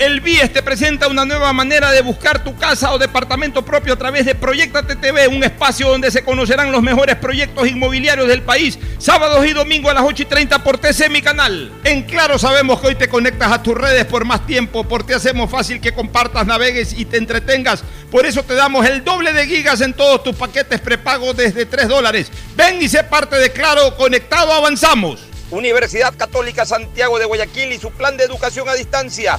El BIES te presenta una nueva manera de buscar tu casa o departamento propio a través de Proyecta TV, un espacio donde se conocerán los mejores proyectos inmobiliarios del país, sábados y domingos a las 8 y 30 por TC, mi canal. En Claro sabemos que hoy te conectas a tus redes por más tiempo, porque hacemos fácil que compartas, navegues y te entretengas. Por eso te damos el doble de gigas en todos tus paquetes prepago desde 3 dólares. Ven y sé parte de Claro, conectado avanzamos. Universidad Católica Santiago de Guayaquil y su plan de educación a distancia,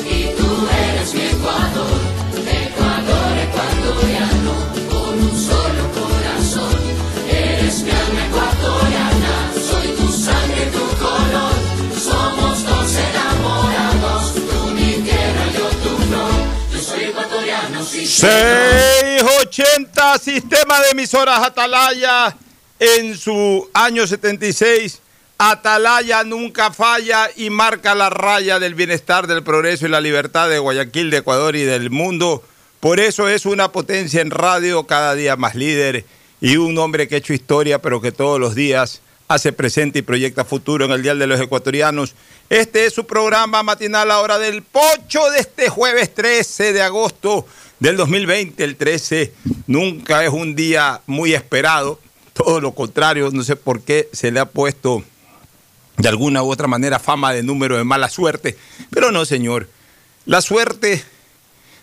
680 Sistema de Emisoras Atalaya en su año 76. Atalaya nunca falla y marca la raya del bienestar, del progreso y la libertad de Guayaquil, de Ecuador y del mundo. Por eso es una potencia en radio cada día más líder y un hombre que ha hecho historia, pero que todos los días hace presente y proyecta futuro en el Dial de los Ecuatorianos. Este es su programa matinal a hora del pocho de este jueves 13 de agosto del 2020. El 13 nunca es un día muy esperado, todo lo contrario, no sé por qué se le ha puesto de alguna u otra manera fama de número de mala suerte, pero no, señor. La suerte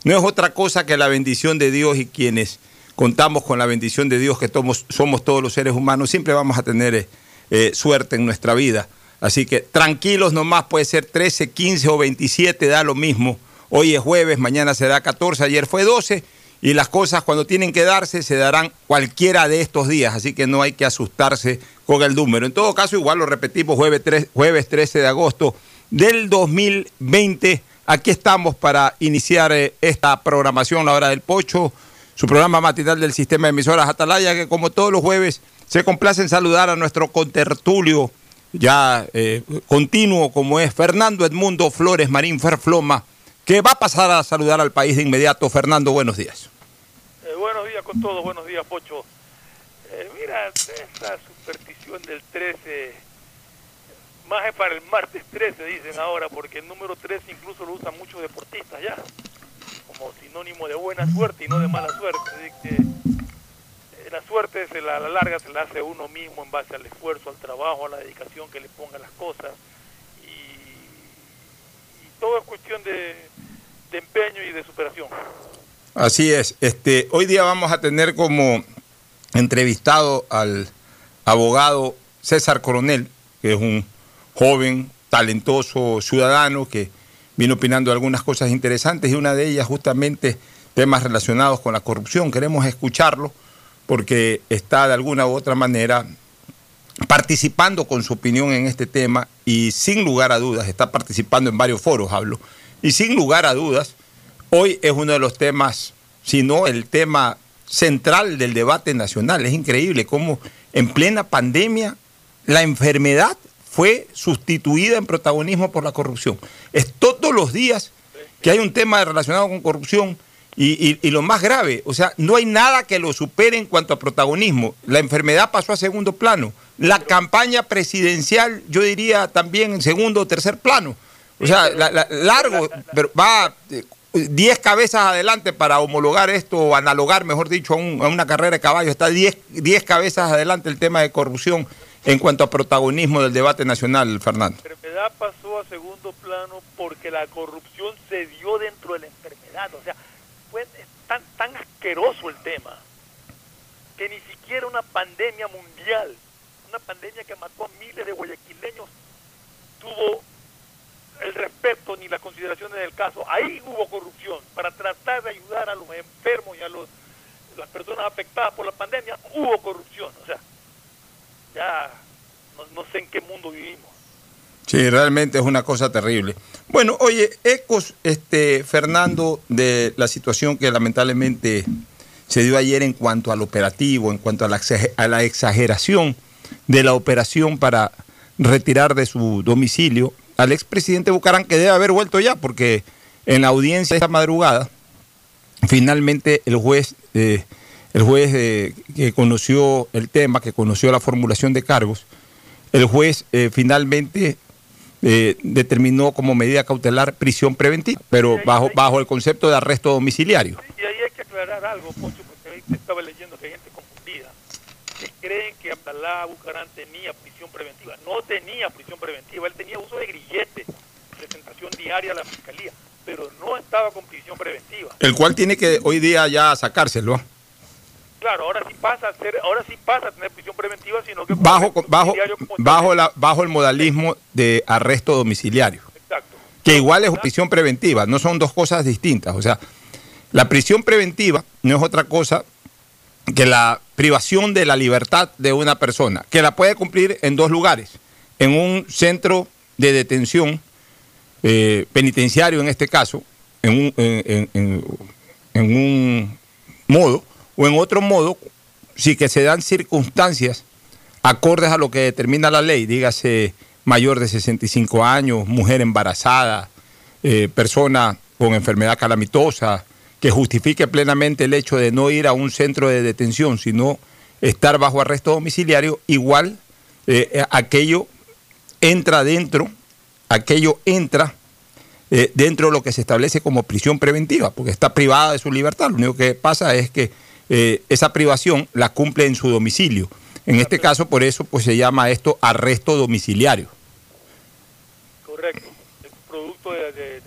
no es otra cosa que la bendición de Dios y quienes contamos con la bendición de Dios que somos, todos los seres humanos, siempre vamos a tener eh, eh, suerte en nuestra vida. Así que tranquilos nomás, puede ser 13, 15 o 27, da lo mismo. Hoy es jueves, mañana será 14, ayer fue 12 y las cosas cuando tienen que darse se darán cualquiera de estos días, así que no hay que asustarse con el número. En todo caso, igual lo repetimos, jueves, jueves 13 de agosto del 2020 Aquí estamos para iniciar eh, esta programación, la hora del pocho, su programa matinal del sistema de emisoras Atalaya, que como todos los jueves se complace en saludar a nuestro contertulio ya eh, continuo como es Fernando Edmundo Flores Marín Ferfloma, que va a pasar a saludar al país de inmediato. Fernando, buenos días. Eh, buenos días con todos, buenos días, Pocho. Eh, mira, esa superstición del 13, más es para el martes 13, dicen ahora, porque el número 13 incluso lo usan muchos deportistas ya, como sinónimo de buena suerte y no de mala suerte. Así que eh, la suerte se la, a la larga se la hace uno mismo en base al esfuerzo, al trabajo, a la dedicación que le ponga a las cosas. Y todo es cuestión de, de empeño y de superación. Así es. Este, hoy día vamos a tener como entrevistado al abogado César Coronel, que es un joven, talentoso ciudadano que vino opinando algunas cosas interesantes y una de ellas justamente temas relacionados con la corrupción. Queremos escucharlo porque está de alguna u otra manera participando con su opinión en este tema y sin lugar a dudas, está participando en varios foros, hablo, y sin lugar a dudas, hoy es uno de los temas, si no el tema central del debate nacional. Es increíble cómo en plena pandemia la enfermedad fue sustituida en protagonismo por la corrupción. Es todos los días que hay un tema relacionado con corrupción y, y- lo más grave, o sea, no hay nada que lo supere en cuanto a protagonismo. La enfermedad pasó a segundo plano. La campaña presidencial, yo diría también en segundo o tercer plano. O sea, la- la- largo, pero va eh, 10 cabezas adelante para homologar esto o analogar, mejor dicho, a, un- a una carrera de caballo. Está 10 10 cabezas adelante el tema de corrupción en cuanto a protagonismo del debate nacional, Fernando. La enfermedad pasó a segundo plano porque la corrupción se dio dentro de la enfermedad. O sea, fue tan, tan asqueroso el tema que ni siquiera una pandemia mundial, una pandemia que mató a miles de guayaquileños, el respeto ni las consideraciones del caso. Ahí hubo corrupción para tratar de ayudar a los enfermos y a los, las personas afectadas por la pandemia. Hubo corrupción. O sea, ya no, sé en qué mundo vivimos. Sí, realmente es una cosa terrible. Bueno, oye, ecos, este, Fernando, de la situación que lamentablemente se dio ayer en cuanto al operativo, en cuanto a la exageración de la operación para retirar de su domicilio al expresidente Bucarán, que debe haber vuelto ya, porque en la audiencia esta madrugada, finalmente el juez, eh, el juez eh, que conoció el tema, que conoció la formulación de cargos, el juez eh, finalmente determinó como medida cautelar prisión preventiva, pero bajo, bajo el concepto de arresto domiciliario. Y ahí hay que aclarar algo, Poncho, porque ahí estaba leyendo que hay gente creen que Abdalá Bucarán tenía prisión preventiva. No tenía prisión preventiva, él tenía uso de grillete, presentación diaria a la fiscalía, pero no estaba con prisión preventiva. El cual tiene que hoy día ya sacárselo. Claro, ahora sí pasa a ser, ahora sí pasa a tener prisión preventiva, sino que Bajo, bajo, bajo, la, bajo el modalismo de arresto domiciliario. Exacto. que igual es prisión preventiva, no son dos cosas distintas. O sea, la prisión preventiva no es otra cosa que la privación de la libertad de una persona, que la puede cumplir en dos lugares, en un centro de detención eh, penitenciario en este caso, en un, modo, o en otro modo, si que se dan circunstancias acordes a lo que determina la ley, dígase mayor de 65 años, mujer embarazada, eh, persona con enfermedad calamitosa, que justifique plenamente el hecho de no ir a un centro de detención, sino estar bajo arresto domiciliario, igual eh, aquello entra dentro, aquello entra eh, dentro de lo que se establece como prisión preventiva, porque está privada de su libertad. Lo único que pasa es que eh, esa privación la cumple en su domicilio. En este caso, por eso, pues se llama esto arresto domiciliario. Correcto. Es producto de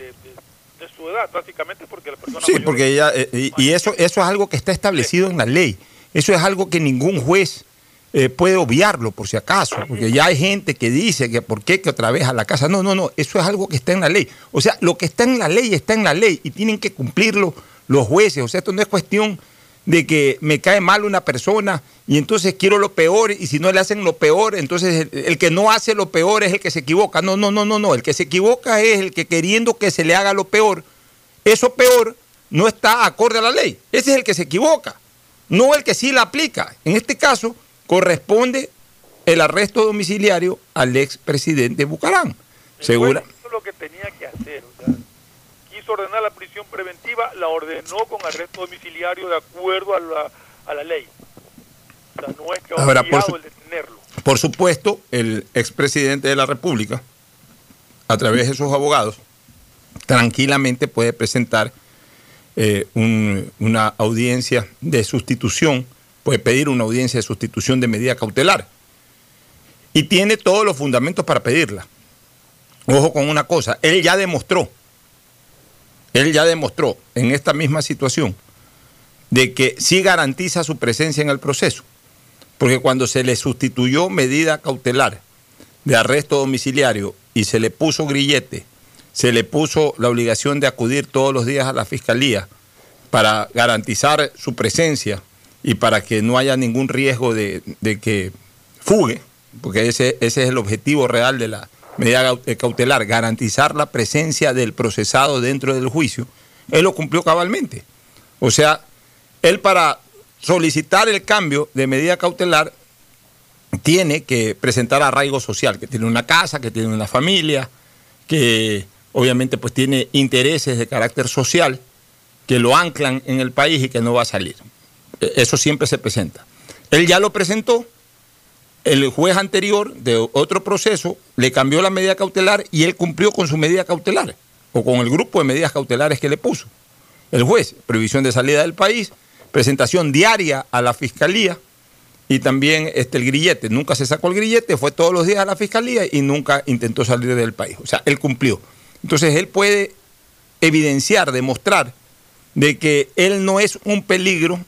su edad, básicamente porque la persona Sí, mayor- porque ella, eh, y, y eso, eso es algo que está establecido en la ley. Eso es algo que ningún juez eh, puede obviarlo, por si acaso, porque ya hay gente que dice que por qué que otra vez a la casa. No, no, no, eso es algo que está en la ley. O sea, lo que está en la ley está en la ley y tienen que cumplirlo los jueces. O sea, esto no es cuestión de que me cae mal una persona y entonces quiero lo peor y si no le hacen lo peor, entonces el, el que no hace lo peor es el que se equivoca. No, no, no, no, no. El que se equivoca es el que queriendo que se le haga lo peor, eso peor no está acorde a la ley. Ese es el que se equivoca, no el que sí la aplica. En este caso, corresponde el arresto domiciliario al expresidente Bucarán. Segura. juez hizo lo que tenía que hacer, o sea, quiso ordenar la prisión preventiva, la ordenó con arresto domiciliario de acuerdo a la, a la ley. O sea, no es que Ahora, por obligado su- el detenerlo. Por supuesto, el expresidente de la República, a través de sus abogados, tranquilamente puede presentar eh, un- una audiencia de sustitución, puede pedir una audiencia de sustitución de medida cautelar. Y tiene todos los fundamentos para pedirla. Ojo con una cosa, él ya demostró, él ya demostró en esta misma situación de que sí garantiza su presencia en el proceso. Porque cuando se le sustituyó medida cautelar de arresto domiciliario y se le puso grillete, se le puso la obligación de acudir todos los días a la fiscalía para garantizar su presencia y para que no haya ningún riesgo de, de que fugue, porque ese, ese es el objetivo real de la medida eh, cautelar, garantizar la presencia del procesado dentro del juicio, él lo cumplió cabalmente. O sea, él para solicitar el cambio de medida cautelar tiene que presentar arraigo social, que tiene una casa, que tiene una familia, que obviamente pues tiene intereses de carácter social que lo anclan en el país y que no va a salir. Eh, Eso siempre se presenta. Él ya lo presentó, el juez anterior de otro proceso le cambió la medida cautelar y él cumplió con su medida cautelar o con el grupo de medidas cautelares que le puso. El juez, previsión de salida del país, presentación diaria a la fiscalía y también este, el grillete. Nunca se sacó el grillete, fue todos los días a la fiscalía y nunca intentó salir del país. O sea, él cumplió. Entonces él puede evidenciar, demostrar de que él no es un peligro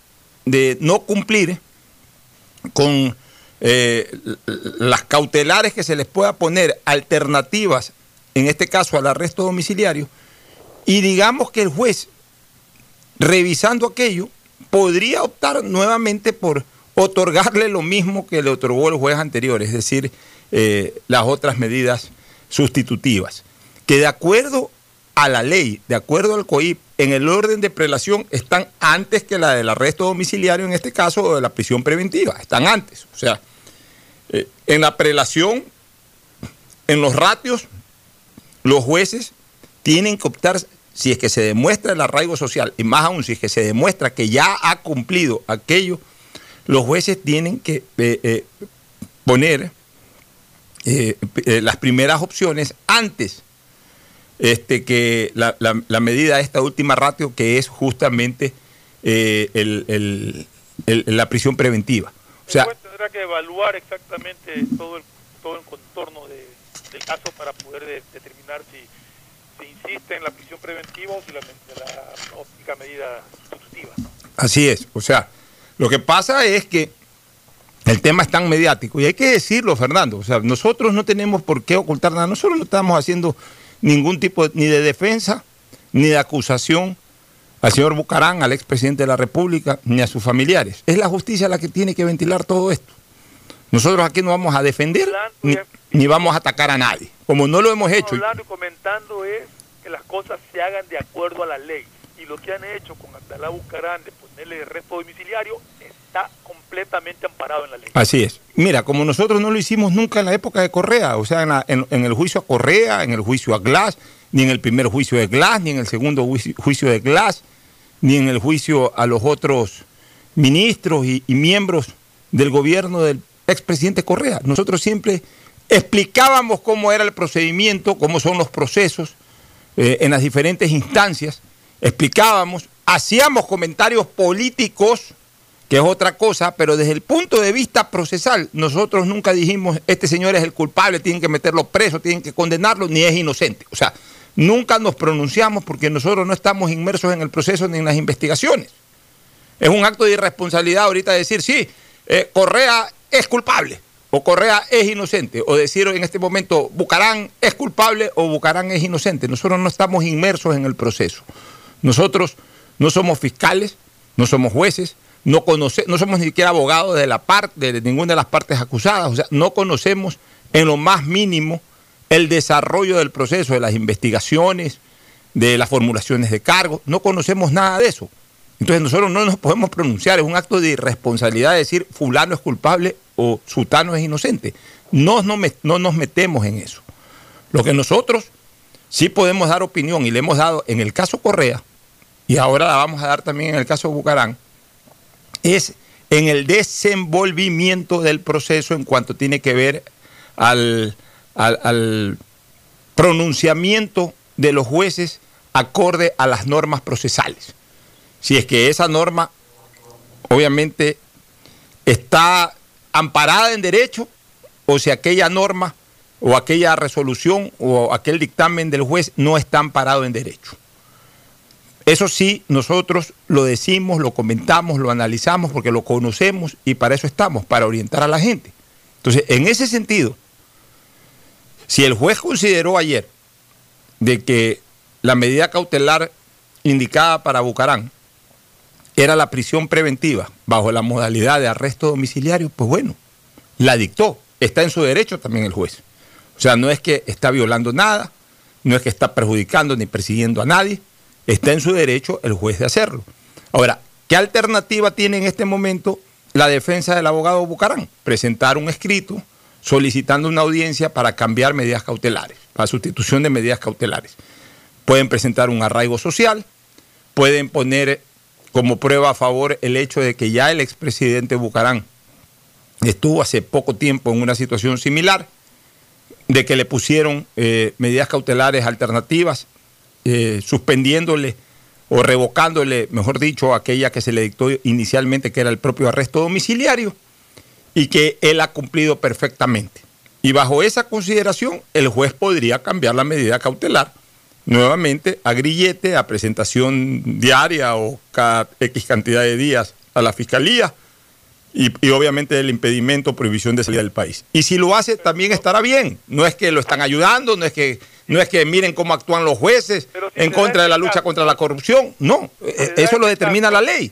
de no cumplir con eh, las cautelares que se les pueda poner alternativas, en este caso al arresto domiciliario, y digamos que el juez, revisando aquello, podría optar nuevamente por otorgarle lo mismo que le otorgó el juez anterior, es decir, eh, las otras medidas sustitutivas, que de acuerdo a la ley, de acuerdo al COIP, en el orden de prelación están antes que la del arresto domiciliario, en este caso, o de la prisión preventiva, están antes. O sea, eh, en la prelación, en los ratios, los jueces tienen que optar, si es que se demuestra el arraigo social, y más aún si es que se demuestra que ya ha cumplido aquello, los jueces tienen que eh, eh, poner las primeras opciones antes este, que la, la- la medida esta última ratio que es justamente eh, el- el- el- la prisión preventiva. O sea, el juez tendrá que evaluar exactamente todo el, todo el contorno de- del caso para poder de- determinar si se insiste en la prisión preventiva o si la, la óptica medida sustitutiva. ¿no? Así es. O sea, lo que pasa es que el tema es tan mediático y hay que decirlo, Fernando. O sea, nosotros no tenemos por qué ocultar nada. Nosotros no estamos haciendo ningún tipo ni de defensa ni de acusación al señor Bucarán, al expresidente de la República, ni a sus familiares. Es la justicia la que tiene que ventilar todo esto. Nosotros aquí no vamos a defender ni, ni vamos a atacar a nadie, como no lo hemos hecho. Hablando y comentando es que las cosas se hagan de acuerdo a la ley. Y lo que han hecho con Abdalá Bucarán de ponerle arresto domiciliario está completamente amparado en la ley. Así es. Mira, como nosotros no lo hicimos nunca en la época de Correa, o sea, en, la- en- el juicio a Correa, en el juicio a Glass, ni en el primer juicio de Glass, ni en el segundo juicio, de Glass, ni en el juicio a los otros ministros y, y miembros del gobierno del expresidente Correa. Nosotros siempre explicábamos cómo era el procedimiento, cómo son los procesos eh, en las diferentes instancias, explicábamos, hacíamos comentarios políticos es otra cosa, pero desde el punto de vista procesal, nosotros nunca dijimos, este señor es el culpable, tienen que meterlo preso, tienen que condenarlo, ni es inocente. O sea, nunca nos pronunciamos porque nosotros no estamos inmersos en el proceso ni en las investigaciones. Es un acto de irresponsabilidad ahorita decir, sí, eh, Correa es culpable o Correa es inocente, o decir en este momento, Bucarán es culpable o Bucarán es inocente. Nosotros no estamos inmersos en el proceso. Nosotros no somos fiscales, no somos jueces, no, no somos ni siquiera abogados de, la parte, de ninguna de las partes acusadas, o sea, no conocemos en lo más mínimo el desarrollo del proceso, de las investigaciones, de las formulaciones de cargos, no conocemos nada de eso. Entonces nosotros no nos podemos pronunciar, es un acto de irresponsabilidad decir fulano es culpable o sutano es inocente. No, no, no nos metemos en eso. Lo que nosotros sí podemos dar opinión y le hemos dado en el caso Correa, y ahora la vamos a dar también en el caso Bucarán, es en el desenvolvimiento del proceso en cuanto tiene que ver al, pronunciamiento de los jueces acorde a las normas procesales. Si es que esa norma, obviamente, está amparada en derecho o si aquella norma o aquella resolución o aquel dictamen del juez no está amparado en derecho. Eso sí, nosotros lo decimos, lo comentamos, lo analizamos porque lo conocemos y para eso estamos, para orientar a la gente. Entonces, en ese sentido, si el juez consideró ayer de que la medida cautelar indicada para Bucarán era la prisión preventiva bajo la modalidad de arresto domiciliario, pues bueno, la dictó. Está en su derecho también el juez. O sea, no es que está violando nada, no es que está perjudicando ni persiguiendo a nadie, está en su derecho el juez de hacerlo. Ahora, ¿qué alternativa tiene en este momento la defensa del abogado Bucarán? Presentar un escrito solicitando una audiencia para cambiar medidas cautelares, para sustitución de medidas cautelares. Pueden presentar un arraigo social, pueden poner como prueba a favor el hecho de que ya el expresidente Bucarán estuvo hace poco tiempo en una situación similar, de que le pusieron eh, medidas cautelares alternativas, eh, suspendiéndole o revocándole, mejor dicho, aquella que se le dictó inicialmente, que era el propio arresto domiciliario, y que él ha cumplido perfectamente. Y bajo esa consideración, el juez podría cambiar la medida cautelar nuevamente a grillete, a presentación diaria o cada X cantidad de días a la fiscalía y, y, obviamente el impedimento o prohibición de salida del país. Y si lo hace, también estará bien. No es que lo están ayudando, no es que, no es que miren cómo actúan los jueces si en contra de la lucha caso, contra la corrupción. No, si eso lo determina caso, la ley.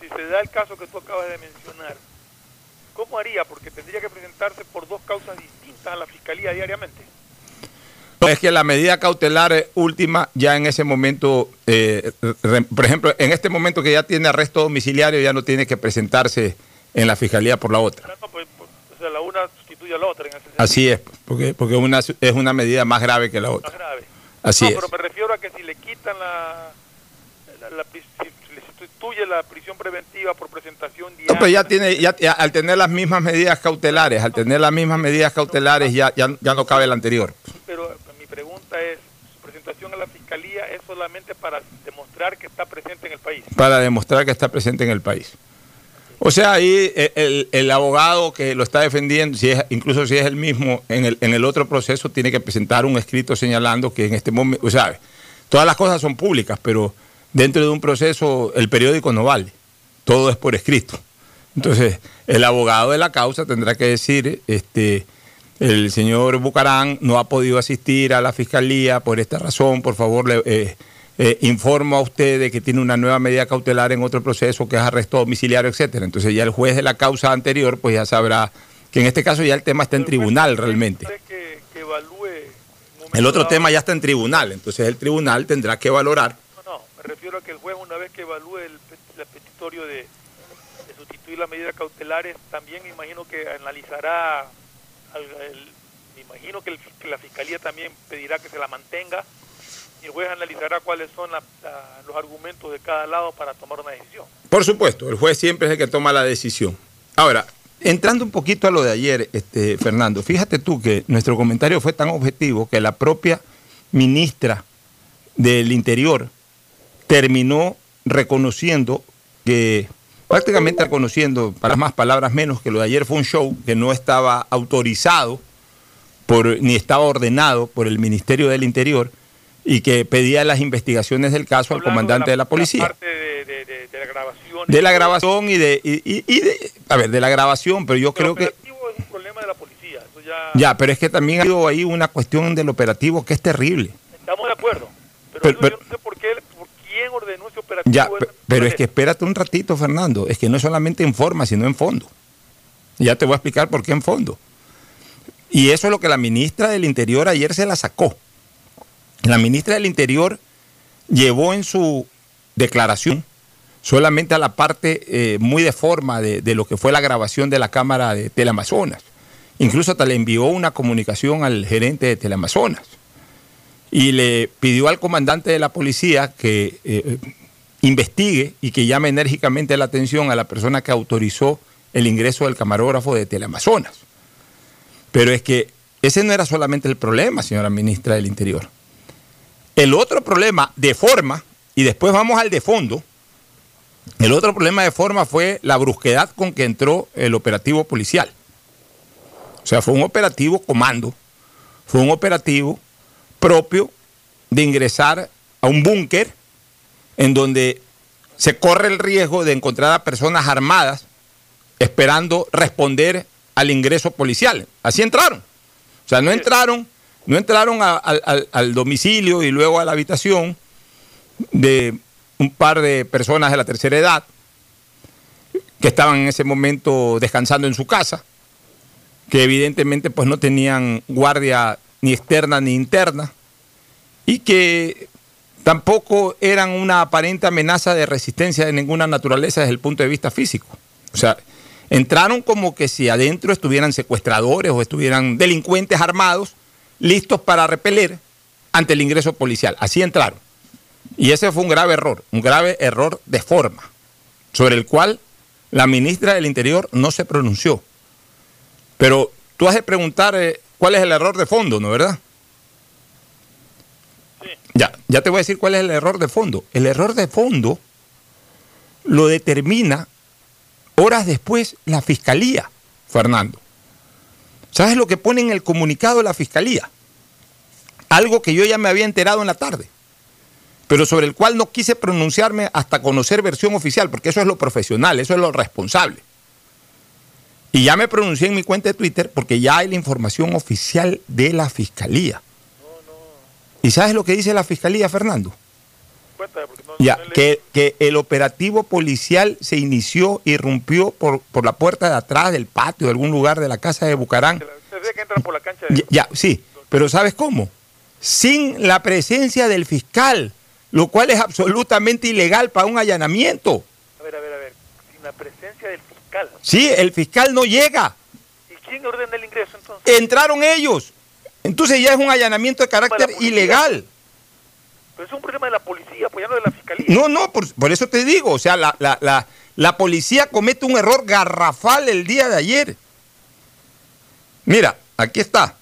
Si se da el caso que tú acabas de mencionar, ¿cómo haría? Porque tendría que presentarse por dos causas distintas a la fiscalía diariamente. Es que la medida cautelar última ya en ese momento, eh, por ejemplo, en este momento que ya tiene arresto domiciliario, ya no tiene que presentarse en la fiscalía por la otra. Pues, pues, o sea, la una sustituye a la otra. En ese Así es, porque, porque una, es una medida más grave que la otra. Más grave. Así no, es. pero me refiero a que si le quitan la, la, la si le sustituye la prisión preventiva por presentación diaria. No, pero ya tiene, ya, ya, al tener las mismas medidas cautelares, al tener las mismas medidas cautelares, ya, ya, ya no cabe el anterior. Pero mi pregunta es, su presentación a la fiscalía es solamente para demostrar que está presente en el país. Para demostrar que está presente en el país. O sea, ahí el, el, abogado que lo está defendiendo, si es, incluso si es el mismo, en el, en el otro proceso tiene que presentar un escrito señalando que en este momento, o sea, todas las cosas son públicas, pero dentro de un proceso el periódico no vale, todo es por escrito. Entonces, el abogado de la causa tendrá que decir, este, el señor Bucarán no ha podido asistir a la fiscalía por esta razón, por favor, le... Eh, eh, informo a usted de que tiene una nueva medida cautelar en otro proceso que es arresto domiciliario, etcétera. Entonces ya el juez de la causa anterior pues ya sabrá que en este caso ya el tema está en tribunal realmente. Que, que evalúe el otro tema ya está en tribunal, entonces el tribunal tendrá que valorar. No, no, me refiero a que el juez una vez que evalúe el, el petitorio de, de, sustituir las medidas cautelares, también me imagino que analizará, al, el, me imagino que, el, que la fiscalía también pedirá que se la mantenga y el juez analizará cuáles son los argumentos de cada lado para tomar una decisión. Por supuesto, el juez siempre es el que toma la decisión. Ahora, entrando un poquito a lo de ayer, este, Fernando, fíjate tú que nuestro comentario fue tan objetivo que la propia ministra del Interior terminó reconociendo que, prácticamente reconociendo, para más palabras menos, que lo de ayer fue un show que no estaba autorizado ni estaba ordenado por el Ministerio del Interior y que pedía las investigaciones del caso al comandante de la, de la policía. Parte de, de, de, de, la grabación. De la grabación y de, y, y, y de, a ver, de la grabación, pero yo pero creo que... es un problema de la policía. Eso ya... ya, pero es que también ha habido ahí una cuestión del operativo que es terrible. Estamos de acuerdo. Pero, pero, pero yo no sé por, qué, por quién ordenó ese operativo. Ya, pero es que espérate un ratito, Fernando. Es que no solamente en forma, sino en fondo. Ya te voy a explicar por qué en fondo. Y eso es lo que la ministra del Interior ayer se la sacó. La ministra del Interior llevó en su declaración solamente a la parte eh, muy de forma de, de, lo que fue la grabación de la Cámara de Teleamazonas. Incluso hasta le envió una comunicación al gerente de Teleamazonas. y le pidió al comandante de la policía que eh, investigue y que llame enérgicamente la atención a la persona que autorizó el ingreso del camarógrafo de Teleamazonas. Pero es que ese no era solamente el problema, señora ministra del Interior. El otro problema de forma, y después vamos al de fondo, el otro problema de forma fue la brusquedad con que entró el operativo policial. O sea, fue un operativo comando, fue un operativo propio de ingresar a un búnker en donde se corre el riesgo de encontrar a personas armadas esperando responder al ingreso policial. Así entraron. O sea, no entraron, no entraron al domicilio y luego a la habitación de un par de personas de la tercera edad que estaban en ese momento descansando en su casa, que evidentemente pues no tenían guardia ni externa ni interna y que tampoco eran una aparente amenaza de resistencia de ninguna naturaleza desde el punto de vista físico. O sea, entraron como que si adentro estuvieran secuestradores o estuvieran delincuentes armados listos para repeler ante el ingreso policial. Así entraron. Y ese fue un grave error, un grave error de forma, sobre el cual la ministra del Interior no se pronunció. Pero tú has de preguntar eh, cuál es el error de fondo, ¿no verdad? Ya, ya te voy a decir cuál es el error de fondo. El error de fondo lo determina horas después la fiscalía, Fernando. ¿Sabes lo que pone en el comunicado de la fiscalía? Algo que yo ya me había enterado en la tarde pero sobre el cual no quise pronunciarme hasta conocer versión oficial, porque eso es lo profesional, eso es lo responsable. Y ya me pronuncié en mi cuenta de Twitter porque ya hay la información oficial de la Fiscalía. ¿Y sabes lo que dice la Fiscalía, Fernando? Ya, que, que, el operativo policial se inició, irrumpió por, por la puerta de atrás del patio, de algún lugar de la casa de Bucarán. Se que entran por la cancha de... ya, sí, pero ¿sabes cómo? Sin la presencia del fiscal lo cual es absolutamente ilegal para un allanamiento. A ver, a ver, a ver, sin la presencia del fiscal. Sí, el fiscal no llega. ¿Y quién ordena el ingreso entonces? Entraron ellos. Entonces ya es un allanamiento de carácter ilegal. Pero es un problema de la policía, pues ya no de la fiscalía. No, no, por, eso te digo, o sea, la, la, la, policía comete un error garrafal el día de ayer. Mira, aquí está.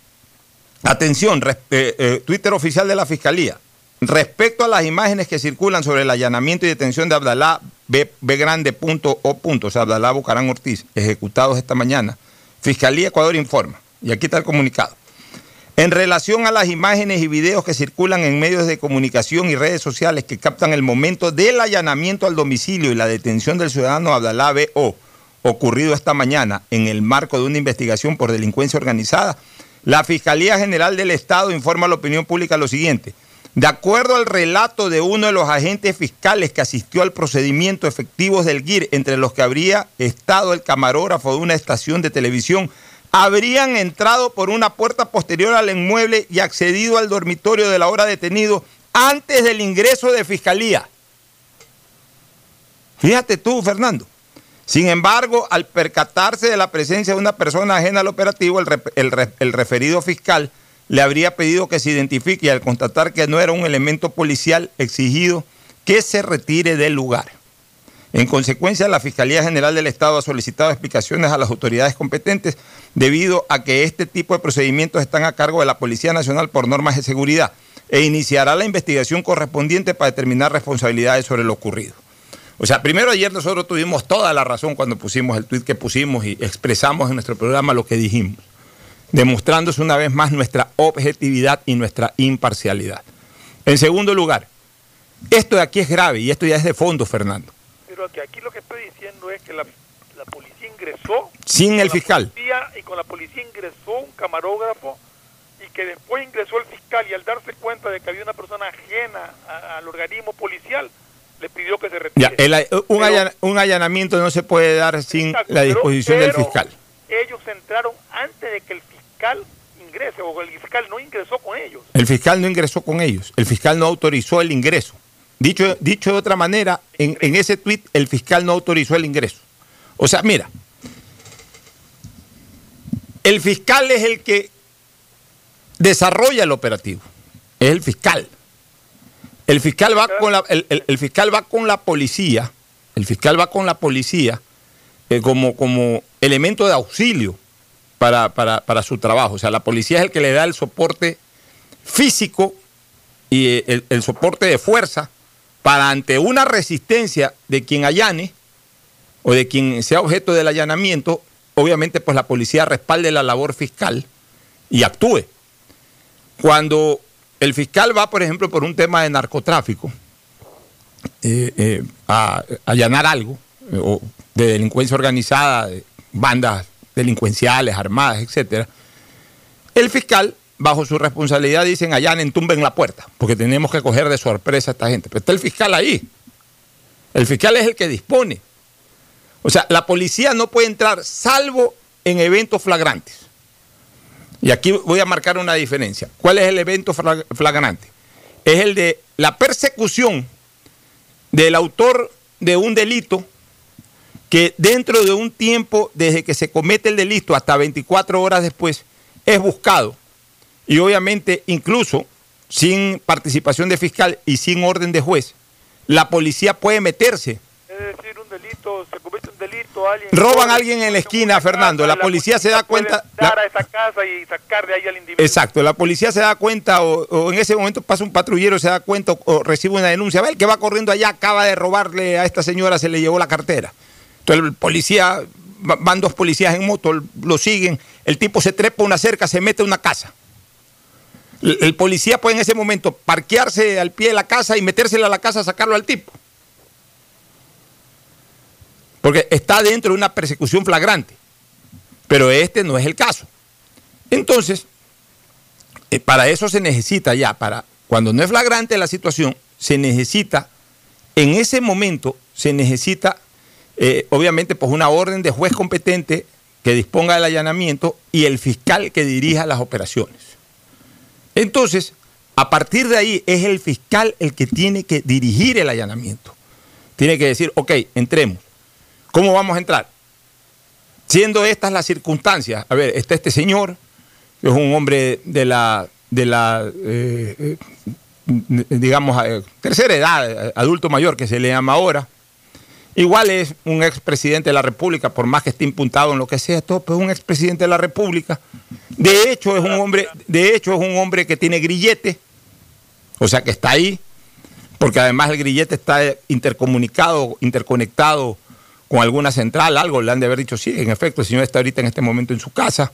Atención, eh, eh, Twitter oficial de la Fiscalía. Respecto a las imágenes que circulan sobre el allanamiento y detención de Abdalá B, grande punto o punto, o sea, Abdalá Bucarán Ortiz, ejecutados esta mañana, Fiscalía Ecuador informa, y aquí está el comunicado. En relación a las imágenes y videos que circulan en medios de comunicación y redes sociales que captan el momento del allanamiento al domicilio y la detención del ciudadano Abdalá B.O., ocurrido esta mañana en el marco de una investigación por delincuencia organizada, la Fiscalía General del Estado informa a la opinión pública lo siguiente. De acuerdo al relato de uno de los agentes fiscales que asistió al procedimiento efectivo del GIR, entre los que habría estado el camarógrafo de una estación de televisión, habrían entrado por una puerta posterior al inmueble y accedido al dormitorio de la hora detenido antes del ingreso de fiscalía. Fíjate tú, Fernando. Sin embargo, al percatarse de la presencia de una persona ajena al operativo, el referido fiscal le habría pedido que se identifique y al constatar que no era un elemento policial exigido que se retire del lugar. En consecuencia, la Fiscalía General del Estado ha solicitado explicaciones a las autoridades competentes debido a que este tipo de procedimientos están a cargo de la Policía Nacional por normas de seguridad e iniciará la investigación correspondiente para determinar responsabilidades sobre lo ocurrido. O sea, primero ayer nosotros tuvimos toda la razón cuando pusimos el tuit que pusimos y expresamos en nuestro programa lo que dijimos demostrándose una vez más nuestra objetividad y nuestra imparcialidad. En segundo lugar, esto de aquí es grave y esto ya es de fondo, Fernando. Pero aquí lo que estoy diciendo es que la, policía ingresó... Sin el fiscal. y con la policía ingresó un camarógrafo y que después ingresó el fiscal y al darse cuenta de que había una persona ajena al organismo policial, le pidió que se retire. un, allanamiento no se puede dar sin la disposición del fiscal. Ellos entraron antes de que el fiscal ingrese o el fiscal no ingresó con ellos. El fiscal no ingresó con ellos, el fiscal no autorizó el ingreso. Dicho, dicho de otra manera, en, ese tuit el fiscal no autorizó el ingreso. O sea, mira, el fiscal es el que desarrolla el operativo. es el fiscal. El fiscal va con la, el, el- fiscal va con la policía, el fiscal va con la policía eh, como, como elemento de auxilio para, para- para su trabajo. O sea, la policía es el que le da el soporte físico y eh, el soporte de fuerza para ante una resistencia de quien allane o de quien sea objeto del allanamiento, obviamente pues la policía respalde la labor fiscal y actúe. Cuando el fiscal va, por ejemplo, por un tema de narcotráfico, eh, eh, a, allanar algo, eh, o de delincuencia organizada, de bandas delincuenciales, armadas, etcétera, el fiscal, bajo su responsabilidad, dicen allanen, tumben la puerta, porque tenemos que coger de sorpresa a esta gente. Pero está el fiscal ahí. El fiscal es el que dispone. O sea, la policía no puede entrar salvo en eventos flagrantes. Y aquí voy a marcar una diferencia. ¿Cuál es el evento flag- flagrante? Es el de la persecución del autor de un delito que dentro de un tiempo, desde que se comete el delito hasta 24 horas después, es buscado. Y obviamente, incluso sin participación de fiscal y sin orden de juez, la policía puede meterse Es decir, un delito, se comete un delito, alguien... Roban a alguien en la esquina, Fernando, la policía se da cuenta- la- a esa casa y sacar de ahí al individuo. Exacto, la policía se da cuenta o, o en ese momento pasa un patrullero, se da cuenta o, o recibe una denuncia. Ve, el que va corriendo allá acaba de robarle a esta señora, se le llevó la cartera. Entonces el policía, va- van dos policías en moto, lo siguen, el tipo se trepa a una cerca, se mete a una casa. El, policía puede en ese momento parquearse al pie de la casa y metérsela a la casa a sacarlo al tipo. Porque está dentro de una persecución flagrante. Pero este no es el caso. Entonces, eh, para eso se necesita ya, para cuando no es flagrante la situación, se necesita, en ese momento, se necesita, eh, obviamente, pues una orden de juez competente que disponga del allanamiento y el fiscal que dirija las operaciones. Entonces, a partir de ahí es el fiscal el que tiene que dirigir el allanamiento. Tiene que decir, ok, entremos. ¿Cómo vamos a entrar? Siendo estas las circunstancias, a ver, está este señor, que es un hombre de la, de la eh, eh, digamos, eh, tercera edad, adulto mayor que se le llama ahora. Igual es un expresidente de la República, por más que esté impuntado en lo que sea, todo, pero es un expresidente de la República. De hecho, es un hombre, de hecho, es un hombre que tiene grillete, o sea que está ahí, porque además el grillete está intercomunicado, interconectado con alguna central, algo le han de haber dicho, sí, en efecto, el señor está ahorita en este momento en su casa.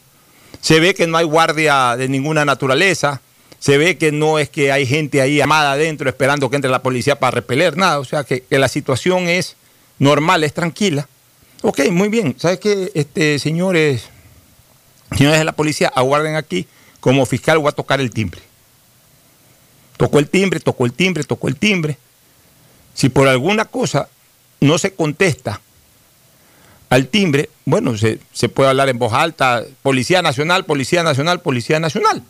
Se ve que no hay guardia de ninguna naturaleza, se ve que no es que hay gente ahí amada adentro esperando que entre la policía para repeler, nada, o sea que la situación es normal, es tranquila. Ok, muy bien, ¿sabes qué, este, señores, señores de la policía, aguarden aquí, como fiscal voy a tocar el timbre. Tocó el timbre, tocó el timbre, tocó el timbre. Si por alguna cosa no se contesta al timbre, bueno, se, se puede hablar en voz alta, Policía Nacional, Policía Nacional, Policía Nacional.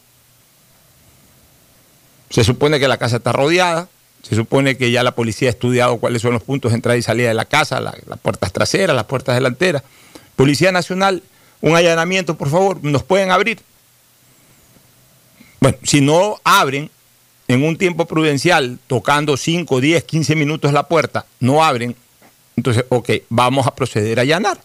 Se supone que la casa está rodeada, se supone que ya la policía ha estudiado cuáles son los puntos de entrada y salida de la casa, la- las puertas traseras, las puertas delanteras. Policía Nacional, un allanamiento, por favor, ¿nos pueden abrir? Bueno, si no abren en un tiempo prudencial, tocando 5, 10, 15 minutos la puerta, no abren, entonces, ok, vamos a proceder a allanar.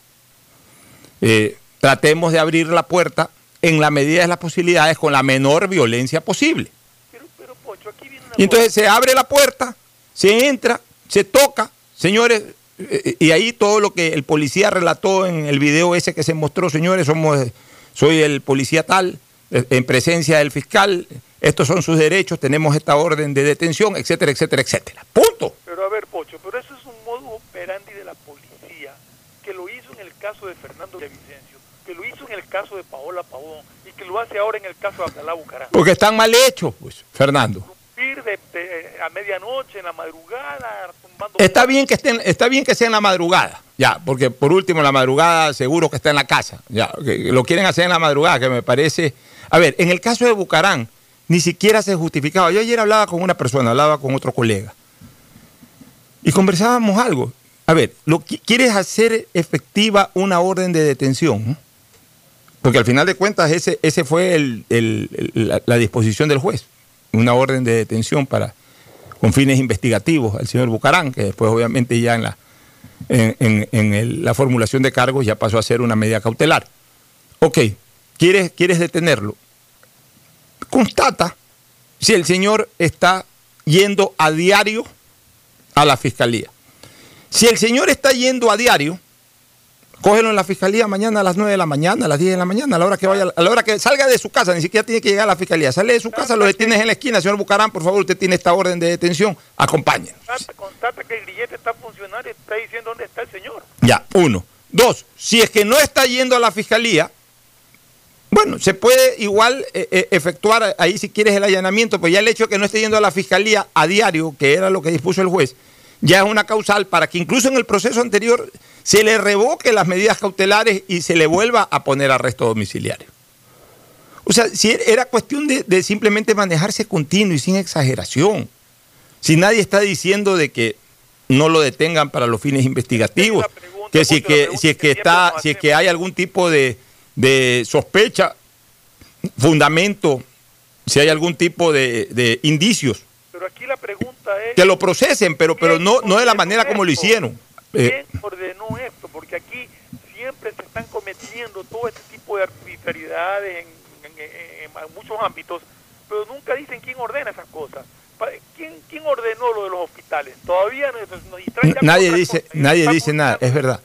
Eh, tratemos de abrir la puerta en la medida de las posibilidades con la menor violencia posible. Pero, pero, Pocho, aquí viene una Y entonces se abre la puerta, se entra, se toca, señores, eh, y ahí todo lo que el policía relató en el video ese que se mostró, señores, somos, soy el policía tal, eh, en presencia del fiscal, estos son sus derechos, tenemos esta orden de detención, etcétera, etcétera, etcétera. Punto. Pero a ver, Pocho, pero eso es un modo operandi de la policía que lo hizo en el caso de Fernando Villavicencio, que lo hizo en el caso de Paola Pavón y que lo hace ahora en el caso de Abdalá Bucarán. Porque están mal hechos, pues, Fernando. Ir de, de- a medianoche, en la madrugada, tumbando... Está bien que estén, está bien que sea en la madrugada, ya, porque por último en la madrugada seguro que está en la casa, ya, que lo quieren hacer en la madrugada, que me parece. A ver, en el caso de Bucarán, ni siquiera se justificaba. Yo ayer hablaba con una persona, hablaba con otro colega, y conversábamos algo. A ver, lo, qui- ¿quieres hacer efectiva una orden de detención? ¿no? Porque al final de cuentas ese, ese fue el- el- el- la, la disposición del juez. Una orden de detención para con fines investigativos al señor Bucarán, que después obviamente ya en la, en, en- la formulación de cargos ya pasó a ser una medida cautelar. Ok, ¿quieres, quieres detenerlo? Constata si el señor está yendo a diario a la fiscalía. Si el señor está yendo a diario, cógelo en la fiscalía mañana a las 9 de la mañana, a las 10 de la mañana, a la hora que vaya, a la hora que salga de su casa, ni siquiera tiene que llegar a la fiscalía. Sale de su casa, lo detienes en la esquina, señor Bucarán, por favor, usted tiene esta orden de detención, acompáñenos. Constata, constata que el grillete está funcionando y está diciendo dónde está el señor. Ya, uno. Dos, si es que no está yendo a la fiscalía, bueno, se puede igual eh, eh, efectuar ahí si quieres el allanamiento, pues ya el hecho de que no esté yendo a la fiscalía a diario, que era lo que dispuso el juez, ya es una causal para que incluso en el proceso anterior se le revoque las medidas cautelares y se le vuelva a poner arresto domiciliario. O sea, si era cuestión de, de simplemente manejarse continuo y sin exageración. Si nadie está diciendo de que no lo detengan para los fines investigativos, pregunta, que si es que, si es que está, si es que hay algún tipo de, de sospecha, fundamento, si hay algún tipo de, de indicios, Pero aquí la pregunta. Que lo procesen, pero, pero ¿quién no, no de la manera como lo hicieron. Eh, ¿Quién ordenó esto? Porque aquí siempre se están cometiendo todo este tipo de arbitrariedades en, en- en- en muchos ámbitos, pero nunca dicen quién ordena esas cosas. ¿Quién, quién ordenó lo de los hospitales? Todavía nos, nos nadie dice, cosa. Nadie dice nada, es verdad.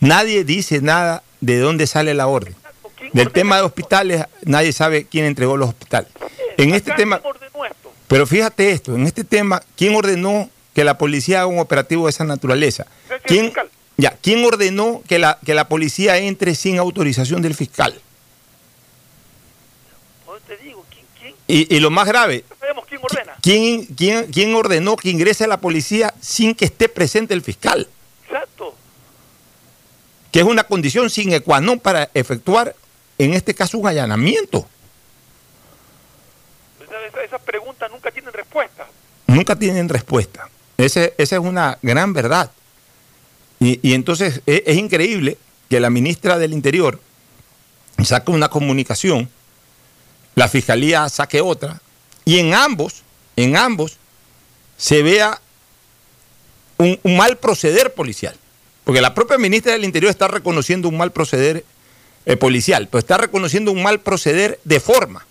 Nadie dice nada de dónde sale la orden. ¿Quién Del tema de hospitales, nadie sabe quién entregó los hospitales. En este tema. Pero fíjate esto, en este tema, ¿quién ordenó que la policía haga un operativo de esa naturaleza? ¿Quién, ya, ¿quién ordenó que la, que la policía entre sin autorización del fiscal? Te digo, ¿quién, quién? Y, y lo más grave, sabemos quién ordena. ¿quién, quién, quién ordenó que ingrese la policía sin que esté presente el fiscal? Exacto. Que es una condición sine qua non para efectuar, en este caso, un allanamiento. Esa- esa- esas preguntas nunca tienen respuesta. nunca tienen respuesta. Ese- esa es una gran verdad. Y, y entonces e- es, increíble que la ministra del Interior saque una comunicación, la fiscalía saque otra, y en ambos, en ambos, se vea un, un mal proceder policial. Porque la propia ministra del Interior está reconociendo un mal proceder eh, policial, pero está reconociendo un mal proceder de forma.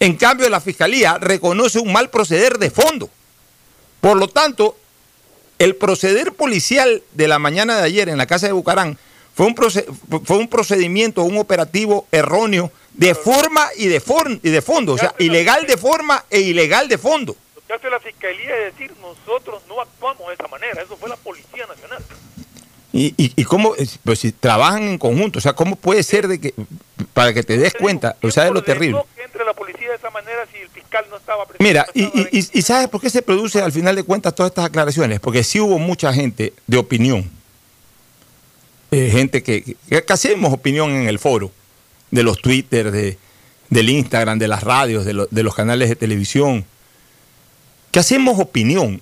En cambio, la Fiscalía reconoce un mal proceder de fondo. Por lo tanto, el proceder policial de la mañana de ayer en la casa de Bucarán fue un, fue un procedimiento, un operativo erróneo de forma y de, for- y de fondo. O sea, ilegal de forma e ilegal de fondo. Lo que hace la fiscalía es decir, nosotros no actuamos de esa manera. Eso fue la Policía Nacional. Y, y, y cómo, es- pues si trabajan en conjunto, o sea, ¿cómo puede ser de que, para que te des cuenta, o sea, de lo ¿Quién ordenó terrible? Que entre la policía de esa manera si el fiscal no estaba presente? Mira, no y, estaba y- ahí? y- y ¿sabes por qué se produce al final de cuentas todas estas aclaraciones? Porque sí hubo mucha gente de opinión, eh, gente que, que, que hacemos opinión en el foro, de los Twitter, de, del Instagram, de las radios, de, lo- de los canales de televisión, que hacemos opinión,